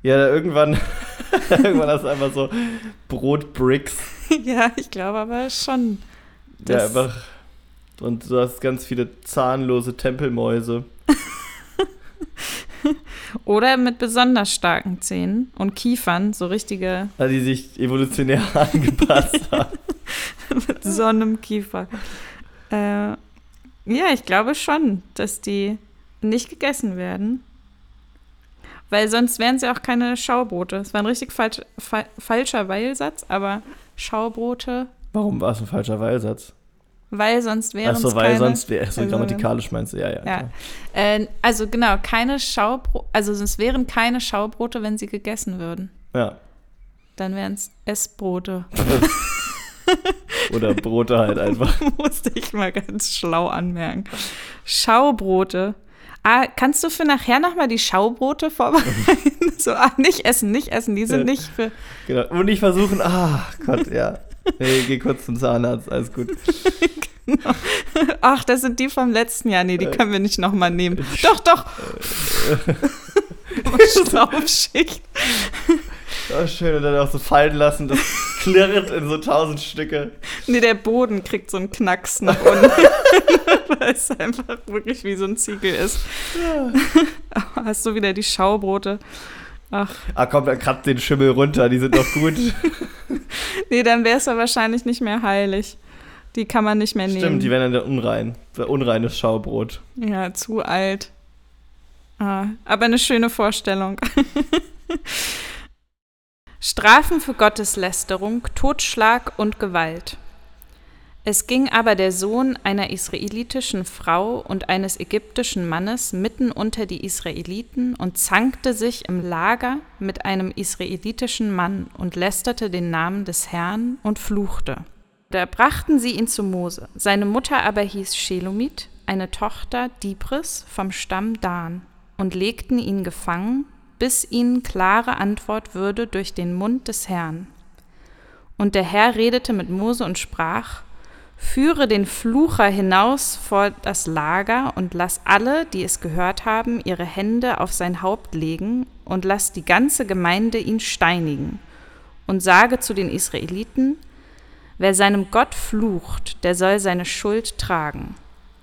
S1: Ja, da irgendwann, irgendwann hast du einfach so Brotbricks.
S2: ja, ich glaube aber schon.
S1: Ja,
S2: Das-
S1: einfach. Und du hast ganz viele zahnlose Tempelmäuse.
S2: Oder mit besonders starken Zähnen und Kiefern, so richtige
S1: Also die sich evolutionär angepasst haben.
S2: mit so einem Kiefer. Äh, ja, ich glaube schon, dass die nicht gegessen werden. Weil sonst wären sie auch keine Schaubrote. Es war ein richtig falsch, fa falscher Weilsatz, aber Schaubrote,
S1: Warum war es ein falscher Weilsatz?
S2: Weil sonst wären
S1: Achso,
S2: es
S1: weil
S2: keine.
S1: sonst wäre so
S2: also-
S1: grammatikalisch meinst du, ja, ja.
S2: Ja. Äh, also genau, keine Schaubrote, also es wären keine Schaubrote, wenn sie gegessen würden.
S1: ja.
S2: Dann wären es Essbrote.
S1: Oder Brote halt einfach.
S2: Musste ich mal ganz schlau anmerken. Schaubrote. Ah, kannst du für nachher nochmal die Schaubrote vorbereiten? so, ah, nicht essen, nicht essen. Die sind
S1: Ja.
S2: nicht für.
S1: Genau. Und nicht versuchen, ah Gott, ja. Hey, geh kurz zum Zahnarzt, alles gut.
S2: Ach, das sind die vom letzten Jahr. Nee, die
S1: Äh.
S2: können wir nicht nochmal nehmen. Doch, doch. Staubschicht.
S1: Oh, schön, und dann auch so fallen lassen, das klirrt in so tausend Stücke.
S2: Nee, der Boden kriegt so einen Knacks nach unten. Weil es einfach wirklich wie so ein Ziegel ist. Hast du wieder die Schaubrote? Ach,
S1: Ah, komm, dann kratzt den Schimmel runter, die sind doch gut.
S2: nee, dann wäre es ja wahrscheinlich nicht mehr heilig. Die kann man nicht mehr nehmen.
S1: Stimmt, die werden dann unrein. Unreines Schaubrot.
S2: Ja, zu alt. Ah, aber eine schöne Vorstellung. Strafen für Gotteslästerung, Totschlag und Gewalt. Es ging aber der Sohn einer israelitischen Frau und eines ägyptischen Mannes mitten unter die Israeliten und zankte sich im Lager mit einem israelitischen Mann und lästerte den Namen des Herrn und fluchte. Da brachten sie ihn zu Mose. Seine Mutter aber hieß Shelomit, eine Tochter Dibris vom Stamm Dan, und legten ihn gefangen, bis ihnen klare Antwort würde durch den Mund des Herrn. Und der Herr redete mit Mose und sprach, Führe den Flucher hinaus vor das Lager und lass alle, die es gehört haben, ihre Hände auf sein Haupt legen und lass die ganze Gemeinde ihn steinigen. Und sage zu den Israeliten, wer seinem Gott flucht, der soll seine Schuld tragen.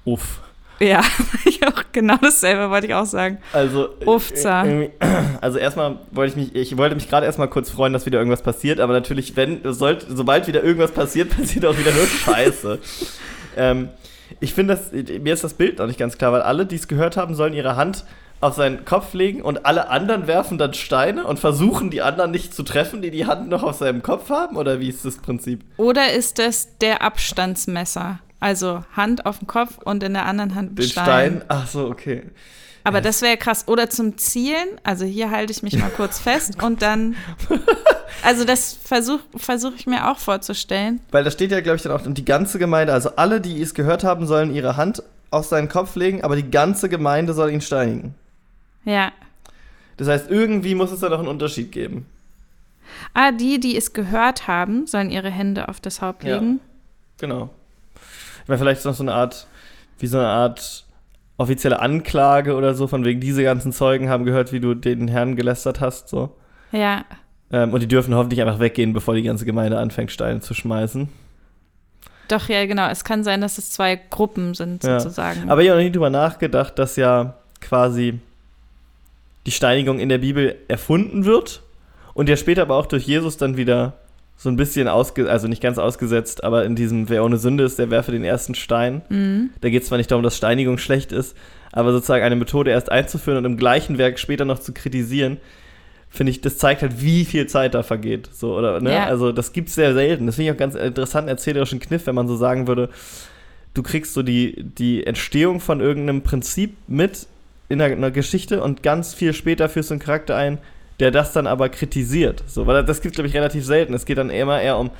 S1: Uff.
S2: Ja, ich auch genau dasselbe wollte ich auch sagen.
S1: Also,
S2: Ufza.
S1: äh, also erstmal wollte ich mich, ich wollte mich gerade erstmal kurz freuen, dass wieder irgendwas passiert, aber natürlich, wenn, sollt, sobald wieder irgendwas passiert, passiert auch wieder nur Scheiße. ähm, ich finde das, mir ist das Bild noch nicht ganz klar, weil alle, die es gehört haben, sollen ihre Hand auf seinen Kopf legen und alle anderen werfen dann Steine und versuchen, die anderen nicht zu treffen, die die Hand noch auf seinem Kopf haben? Oder wie ist das Prinzip?
S2: Oder ist es der Abstandsmesser? Also Hand auf dem Kopf und in der anderen Hand
S1: Den
S2: Stein.
S1: Stein? Ach so, okay.
S2: Aber das wäre krass. Oder zum Zielen, also hier halte ich mich mal kurz fest und dann. Also das versuche versuch ich mir auch vorzustellen.
S1: Weil da steht ja, glaube ich, dann auch, und die ganze Gemeinde, also alle, die es gehört haben, sollen ihre Hand auf seinen Kopf legen, aber die ganze Gemeinde soll ihn steinigen.
S2: Ja.
S1: Das heißt, irgendwie muss es da noch einen Unterschied geben.
S2: Ah, die, die es gehört haben, sollen ihre Hände auf das Haupt
S1: Ja.
S2: legen.
S1: Genau. Meine, vielleicht ist noch so eine Art, wie so eine Art offizielle Anklage oder so, von wegen diese ganzen Zeugen haben gehört, wie du den Herrn gelästert hast, so.
S2: Ja.
S1: Ähm, und die dürfen hoffentlich einfach weggehen, bevor die ganze Gemeinde anfängt, Steine zu schmeißen.
S2: Doch, ja, genau. Es kann sein, dass es zwei Gruppen sind,
S1: Ja.
S2: sozusagen.
S1: Aber ich habe noch nie drüber nachgedacht, dass ja quasi die Steinigung in der Bibel erfunden wird und ja später aber auch durch Jesus dann wieder so ein bisschen ausge, also nicht ganz ausgesetzt, aber in diesem Wer ohne Sünde ist, der werfe den ersten Stein.
S2: mhm.
S1: Da geht es zwar nicht darum, dass Steinigung schlecht ist, aber sozusagen eine Methode erst einzuführen und im gleichen Werk später noch zu kritisieren, finde ich, das zeigt halt, wie viel Zeit da vergeht. So, oder, ne?
S2: Ja.
S1: Also, das gibt es sehr selten. Das finde ich auch ganz interessanten erzählerischen Kniff, wenn man so sagen würde, du kriegst so die, die Entstehung von irgendeinem Prinzip mit in einer, einer Geschichte und ganz viel später führst du einen Charakter ein, der das dann aber kritisiert. So, weil das gibt glaube ich, relativ selten. Es geht dann immer eher um,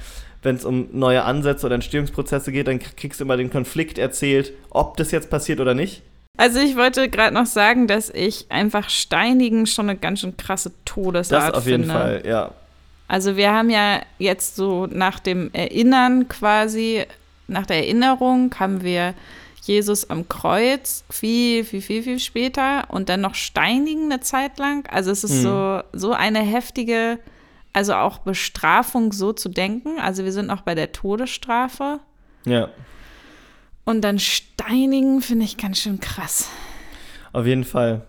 S1: wenn es um neue Ansätze oder Entstehungsprozesse geht, dann kriegst du immer den Konflikt erzählt, ob das jetzt passiert oder nicht.
S2: Also ich wollte gerade noch sagen, dass ich einfach Steinigen schon eine ganz schön krasse Todesart
S1: Das auf jeden
S2: finde.
S1: Fall, ja.
S2: Also wir haben ja jetzt so nach dem Erinnern quasi, nach der Erinnerung haben wir Jesus am Kreuz viel, viel, viel, viel später und dann noch steinigen eine Zeit lang. Also es ist
S1: Hm.
S2: so, so eine heftige, also auch Bestrafung so zu denken. Also wir sind noch bei der Todesstrafe.
S1: Ja,
S2: Und dann steinigen finde ich ganz schön krass.
S1: auf jeden Fall.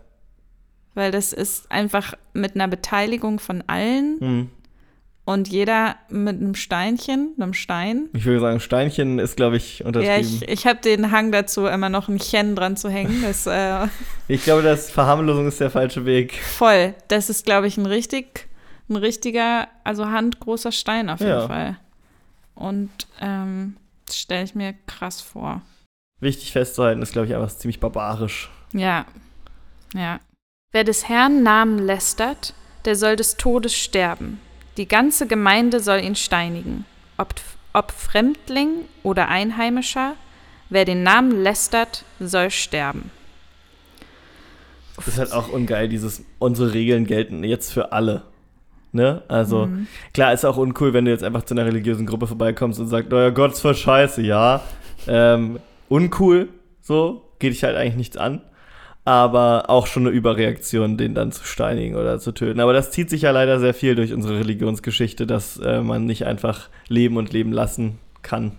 S2: Weil das ist einfach mit einer Beteiligung von allen
S1: Hm.
S2: Und jeder mit einem Steinchen, einem Stein.
S1: Ich würde sagen, Steinchen ist, glaube ich,
S2: Ja,
S1: untertrieben.
S2: ich, ich habe den Hang dazu, immer noch ein Chen dran zu hängen. Das äh,
S1: ich, glaube, das Verharmlosung ist der falsche Weg.
S2: voll. Das ist, glaube ich, ein richtig, ein richtiger, also handgroßer Stein auf jeden
S1: Ja.
S2: Fall. Und ähm, das stelle ich mir krass vor.
S1: Wichtig festzuhalten ist, glaube ich, einfach ziemlich barbarisch.
S2: Ja, ja. Wer des Herrn Namen lästert, der soll des Todes sterben. Die ganze Gemeinde soll ihn steinigen. Ob, ob Fremdling oder Einheimischer, wer den Namen lästert, soll sterben.
S1: Das ist halt auch ungeil, dieses, unsere Regeln gelten jetzt für alle. Ne? Also,
S2: Mhm.
S1: klar, ist auch uncool, wenn du jetzt einfach zu einer religiösen Gruppe vorbeikommst und sagst, naja, Gott ist voll scheiße, ja. Ähm, uncool, so, geht dich halt eigentlich nichts an. Aber auch schon eine Überreaktion, den dann zu steinigen oder zu töten. Aber das zieht sich ja leider sehr viel durch unsere Religionsgeschichte, dass äh, man nicht einfach leben und leben lassen kann.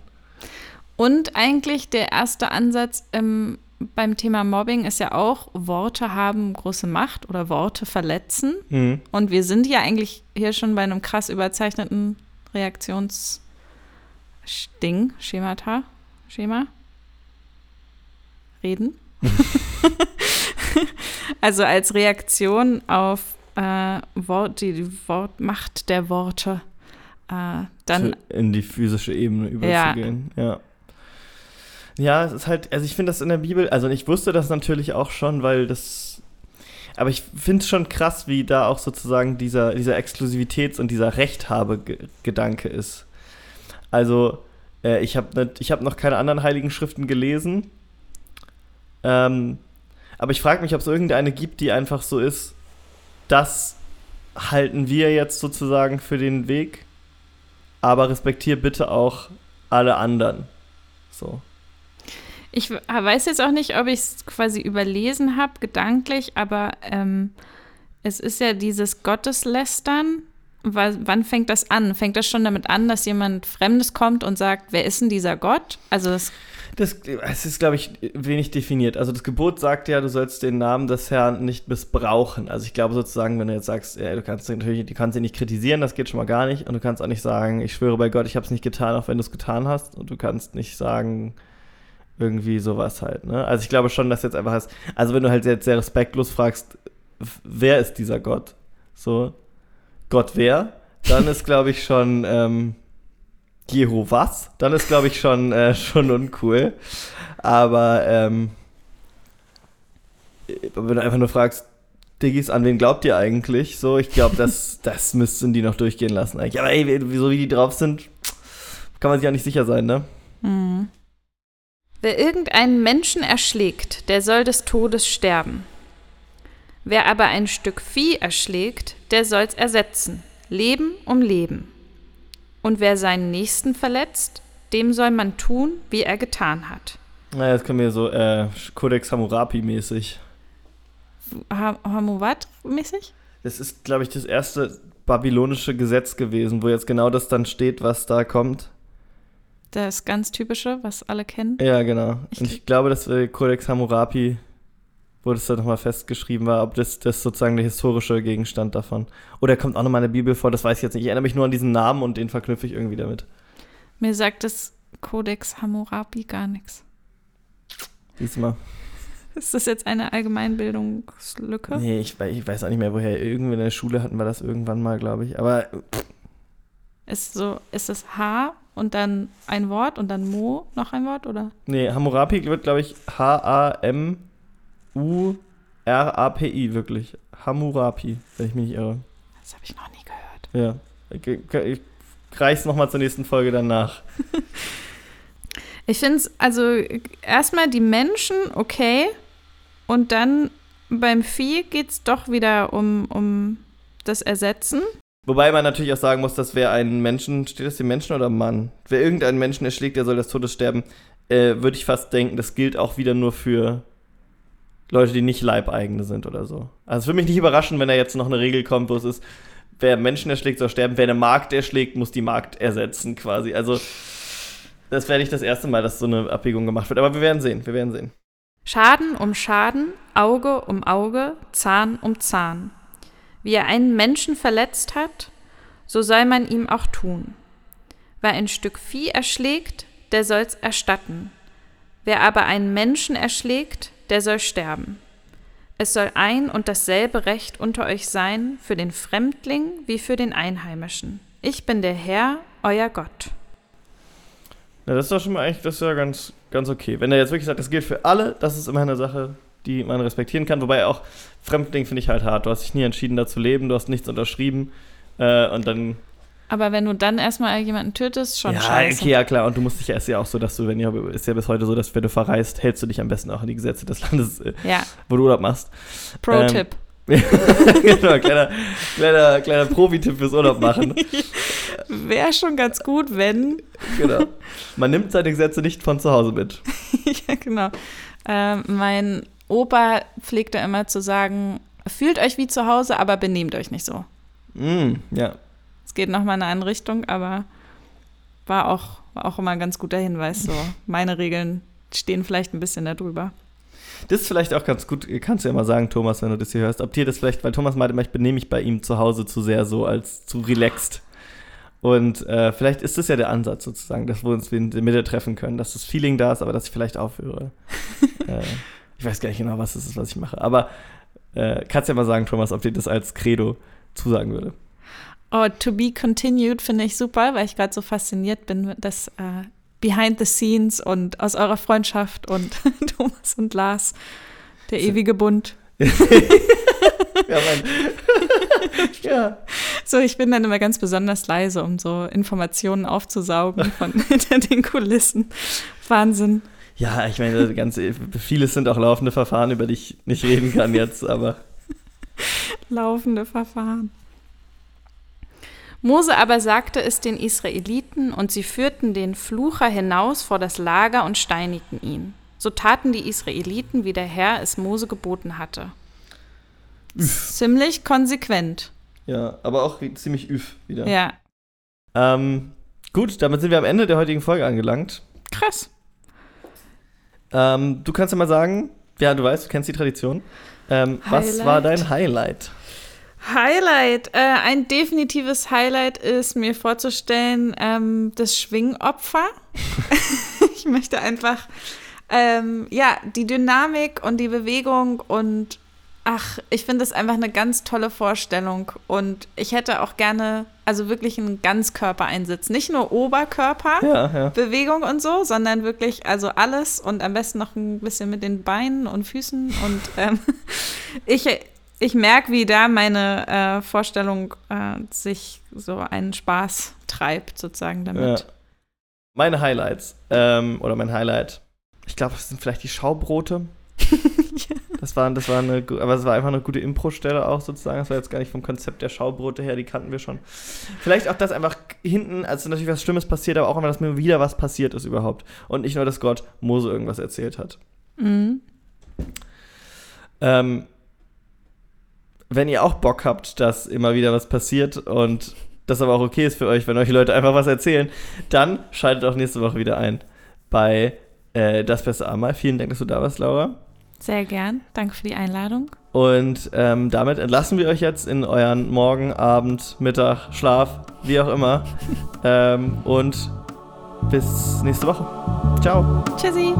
S2: Und eigentlich der erste Ansatz im, beim Thema Mobbing ist ja auch, Worte haben große Macht oder Worte verletzen.
S1: Mhm.
S2: Und wir sind ja eigentlich hier schon bei einem krass überzeichneten Reaktionsding, Schemata, Schema, Reden. also als Reaktion auf äh, Wort, die, die Wortmacht der Worte. Äh, dann,
S1: in die physische Ebene überzugehen. Ja. Ja, es ist halt, also ich finde das in der Bibel, also ich wusste das natürlich auch schon, weil das, aber ich finde es schon krass, wie da auch sozusagen dieser, dieser Exklusivitäts- und dieser Rechthabe-Gedanke ist. Also, äh, ich habe ich hab noch keine anderen heiligen Schriften gelesen, ähm, aber ich frage mich, ob es irgendeine gibt, die einfach so ist, das halten wir jetzt sozusagen für den Weg aber respektier bitte auch alle anderen. So.
S2: ich w- weiß jetzt auch nicht, ob ich es quasi überlesen habe, gedanklich, aber ähm, es ist ja dieses Gotteslästern. Wa- Wann fängt das an? Fängt das schon damit an, dass jemand Fremdes kommt und sagt, wer ist denn dieser Gott? Also das
S1: Das ist, glaube ich, wenig definiert. Also das Gebot sagt ja, du sollst den Namen des Herrn nicht missbrauchen. Also ich glaube sozusagen, wenn du jetzt sagst, ja, du kannst natürlich, du kannst ihn nicht kritisieren, das geht schon mal gar nicht. Und du kannst auch nicht sagen, ich schwöre bei Gott, ich habe es nicht getan, auch wenn du es getan hast. Und du kannst nicht sagen, irgendwie sowas halt. Ne? Also ich glaube schon, dass jetzt einfach ist, also wenn du halt jetzt sehr respektlos fragst, wer ist dieser Gott? So, Gott wer? Dann ist, glaube ich, schon, ähm, Jehovas, dann ist, glaube ich, schon, äh, schon uncool. Aber ähm, wenn du einfach nur fragst, Diggis, an wen glaubt ihr eigentlich? So, ich glaube, das, das müssten die noch durchgehen lassen eigentlich. Aber ey, wieso wie die drauf sind, kann man sich ja nicht sicher sein, ne?
S2: Mhm. Wer irgendeinen Menschen erschlägt, der soll des Todes sterben. Wer aber ein Stück Vieh erschlägt, der soll's ersetzen, Leben um Leben. Und wer seinen Nächsten verletzt, dem soll man tun, wie er getan hat.
S1: Naja, das können wir so äh, Codex Hammurapi-mäßig.
S2: Ha Hammurabi-mäßig?
S1: Das ist, glaube ich, das erste babylonische Gesetz gewesen, wo jetzt genau das dann steht, was da kommt.
S2: Das ganz typische, was alle kennen.
S1: Ja, genau. Ich Und ich glaube, dass äh, Codex Hammurapi, wo das dann nochmal festgeschrieben war, ob das, das sozusagen der historische Gegenstand davon. Oder kommt auch nochmal in der Bibel vor, das weiß ich jetzt nicht. Ich erinnere mich nur an diesen Namen und den verknüpfe ich irgendwie damit.
S2: Mir sagt das Codex Hammurabi gar nichts.
S1: Diesmal.
S2: Ist das jetzt eine Allgemeinbildungslücke?
S1: Nee, ich, ich weiß auch nicht mehr, woher. Irgendwie in der Schule hatten wir das irgendwann mal, glaube ich. Aber.
S2: Ist so, ist das H und dann ein Wort und dann Mo noch ein Wort, oder?
S1: Nee, Hammurapi wird, glaube ich, H-A-M-U-R-A-P-I, wirklich. Hammurapi, wenn ich mich nicht irre.
S2: Das habe ich noch nie gehört.
S1: Ja. Ich, ich reich's nochmal zur nächsten Folge danach.
S2: ich finde es, also erstmal die Menschen, okay. Und dann beim Vieh geht es doch wieder um, um das Ersetzen.
S1: Wobei man natürlich auch sagen muss, dass wer einen Menschen, steht das dem Menschen oder Mann? Wer irgendeinen Menschen erschlägt, der soll des Todes sterben, äh, würde ich fast denken, das gilt auch wieder nur für Leute, die nicht Leibeigene sind oder so. Also es würde mich nicht überraschen, wenn da jetzt noch eine Regel kommt, wo es ist, wer Menschen erschlägt, soll sterben, wer eine Markt erschlägt, muss die Markt ersetzen quasi. Also das wäre nicht das erste Mal, dass so eine Abwägung gemacht wird, aber wir werden sehen, wir werden sehen.
S2: Schaden um Schaden, Auge um Auge, Zahn um Zahn. Wie er einen Menschen verletzt hat, so soll man ihm auch tun. Wer ein Stück Vieh erschlägt, der soll's erstatten. Wer aber einen Menschen erschlägt, der soll sterben. Es soll ein und dasselbe Recht unter euch sein für den Fremdling wie für den Einheimischen. Ich bin der Herr, euer Gott.
S1: Ja, das ist doch schon mal eigentlich, das ist ja ganz, ganz okay. Wenn er jetzt wirklich sagt, das gilt für alle, das ist immer eine Sache, die man respektieren kann. Wobei auch Fremdling finde ich halt hart. Du hast dich nie entschieden, da zu leben, du hast nichts unterschrieben äh, und dann.
S2: Aber wenn du dann erstmal jemanden tötest, schon
S1: ja,
S2: scheiße.
S1: Okay, ja, klar. Und du musst dich ja, ist ja auch so, dass du, wenn ja, ist ja bis heute so, dass wenn du verreist, hältst du dich am besten auch an die Gesetze des Landes, äh,
S2: ja.
S1: wo du Urlaub machst.
S2: Pro-Tipp. Ähm,
S1: genau, kleiner, kleiner, kleiner Profi-Tipp fürs Urlaub machen.
S2: Wäre schon ganz gut, wenn.
S1: Genau. Man nimmt seine Gesetze nicht von zu Hause mit.
S2: ja, genau. Ähm, mein Opa pflegte immer zu sagen, fühlt euch wie zu Hause, aber benehmt euch nicht so.
S1: Mm, ja.
S2: Es geht nochmal in eine andere Richtung, aber war auch, war auch immer ein ganz guter Hinweis. So, meine Regeln stehen vielleicht ein bisschen darüber.
S1: Das ist vielleicht auch ganz gut, kannst du ja mal sagen, Thomas, wenn du das hier hörst, ob dir das vielleicht, weil Thomas meinte ich benehme mich bei ihm zu Hause zu sehr so als zu relaxed. Und äh, vielleicht ist das ja der Ansatz sozusagen, dass wir uns in der Mitte treffen können, dass das Feeling da ist, aber dass ich vielleicht aufhöre. äh, ich weiß gar nicht genau, was es ist, was ich mache. Aber äh, kannst ja mal sagen, Thomas, ob dir das als Credo zusagen würde.
S2: Oh, to be continued finde ich super, weil ich gerade so fasziniert bin, dass äh, behind the scenes und aus eurer Freundschaft und Thomas und Lars, der ewige Bund. ja, mein. ja. So, ich bin dann immer ganz besonders leise, um so Informationen aufzusaugen von hinter den Kulissen. Wahnsinn.
S1: Ja, ich meine, ganz, vieles sind auch laufende Verfahren, über die ich nicht reden kann jetzt, aber.
S2: laufende Verfahren. Mose aber sagte es den Israeliten, und sie führten den Flucher hinaus vor das Lager und steinigten ihn. So taten die Israeliten, wie der Herr es Mose geboten hatte. Ziemlich konsequent.
S1: Ja, aber auch ziemlich üff wieder.
S2: Ja.
S1: Ähm, gut, damit sind wir am Ende der heutigen Folge angelangt.
S2: Krass.
S1: Ähm, du kannst ja mal sagen, ja, du weißt, du kennst die Tradition. Ähm, was war dein Highlight?
S2: Highlight, äh, ein definitives Highlight ist mir vorzustellen, ähm, das Schwingopfer. ich möchte einfach, ähm, ja, die Dynamik und die Bewegung und Ach, ich finde es einfach eine ganz tolle Vorstellung. Und ich hätte auch gerne, also wirklich einen Ganzkörpereinsatz. Nicht nur Oberkörperbewegung
S1: Ja, ja.
S2: und so, sondern wirklich, also alles und am besten noch ein bisschen mit den Beinen und Füßen. Und ähm, ich, ich merke, wie da meine äh, Vorstellung äh, sich so einen Spaß treibt, sozusagen damit.
S1: Ja. Meine Highlights, ähm, oder mein Highlight, ich glaube, das sind vielleicht die Schaubrote. Das war, das war eine, aber es war einfach eine gute Impro-Stelle auch sozusagen. Das war jetzt gar nicht vom Konzept der Schaubrote her, die kannten wir schon. Vielleicht auch das einfach hinten, also natürlich was Schlimmes passiert, aber auch einfach, dass mir wieder was passiert ist überhaupt. Und nicht nur, dass Gott Mose irgendwas erzählt hat.
S2: Mhm.
S1: Ähm, wenn ihr auch Bock habt, dass immer wieder was passiert und das aber auch okay ist für euch, wenn euch Leute einfach was erzählen, dann schaltet auch nächste Woche wieder ein bei äh, Das Beste einmal. Vielen Dank, dass du da warst, Laura.
S2: Sehr gern. Danke für die Einladung.
S1: Und ähm, damit entlassen wir euch jetzt in euren Morgen, Abend, Mittag, Schlaf, wie auch immer. ähm, und bis nächste Woche. Ciao.
S2: Tschüssi.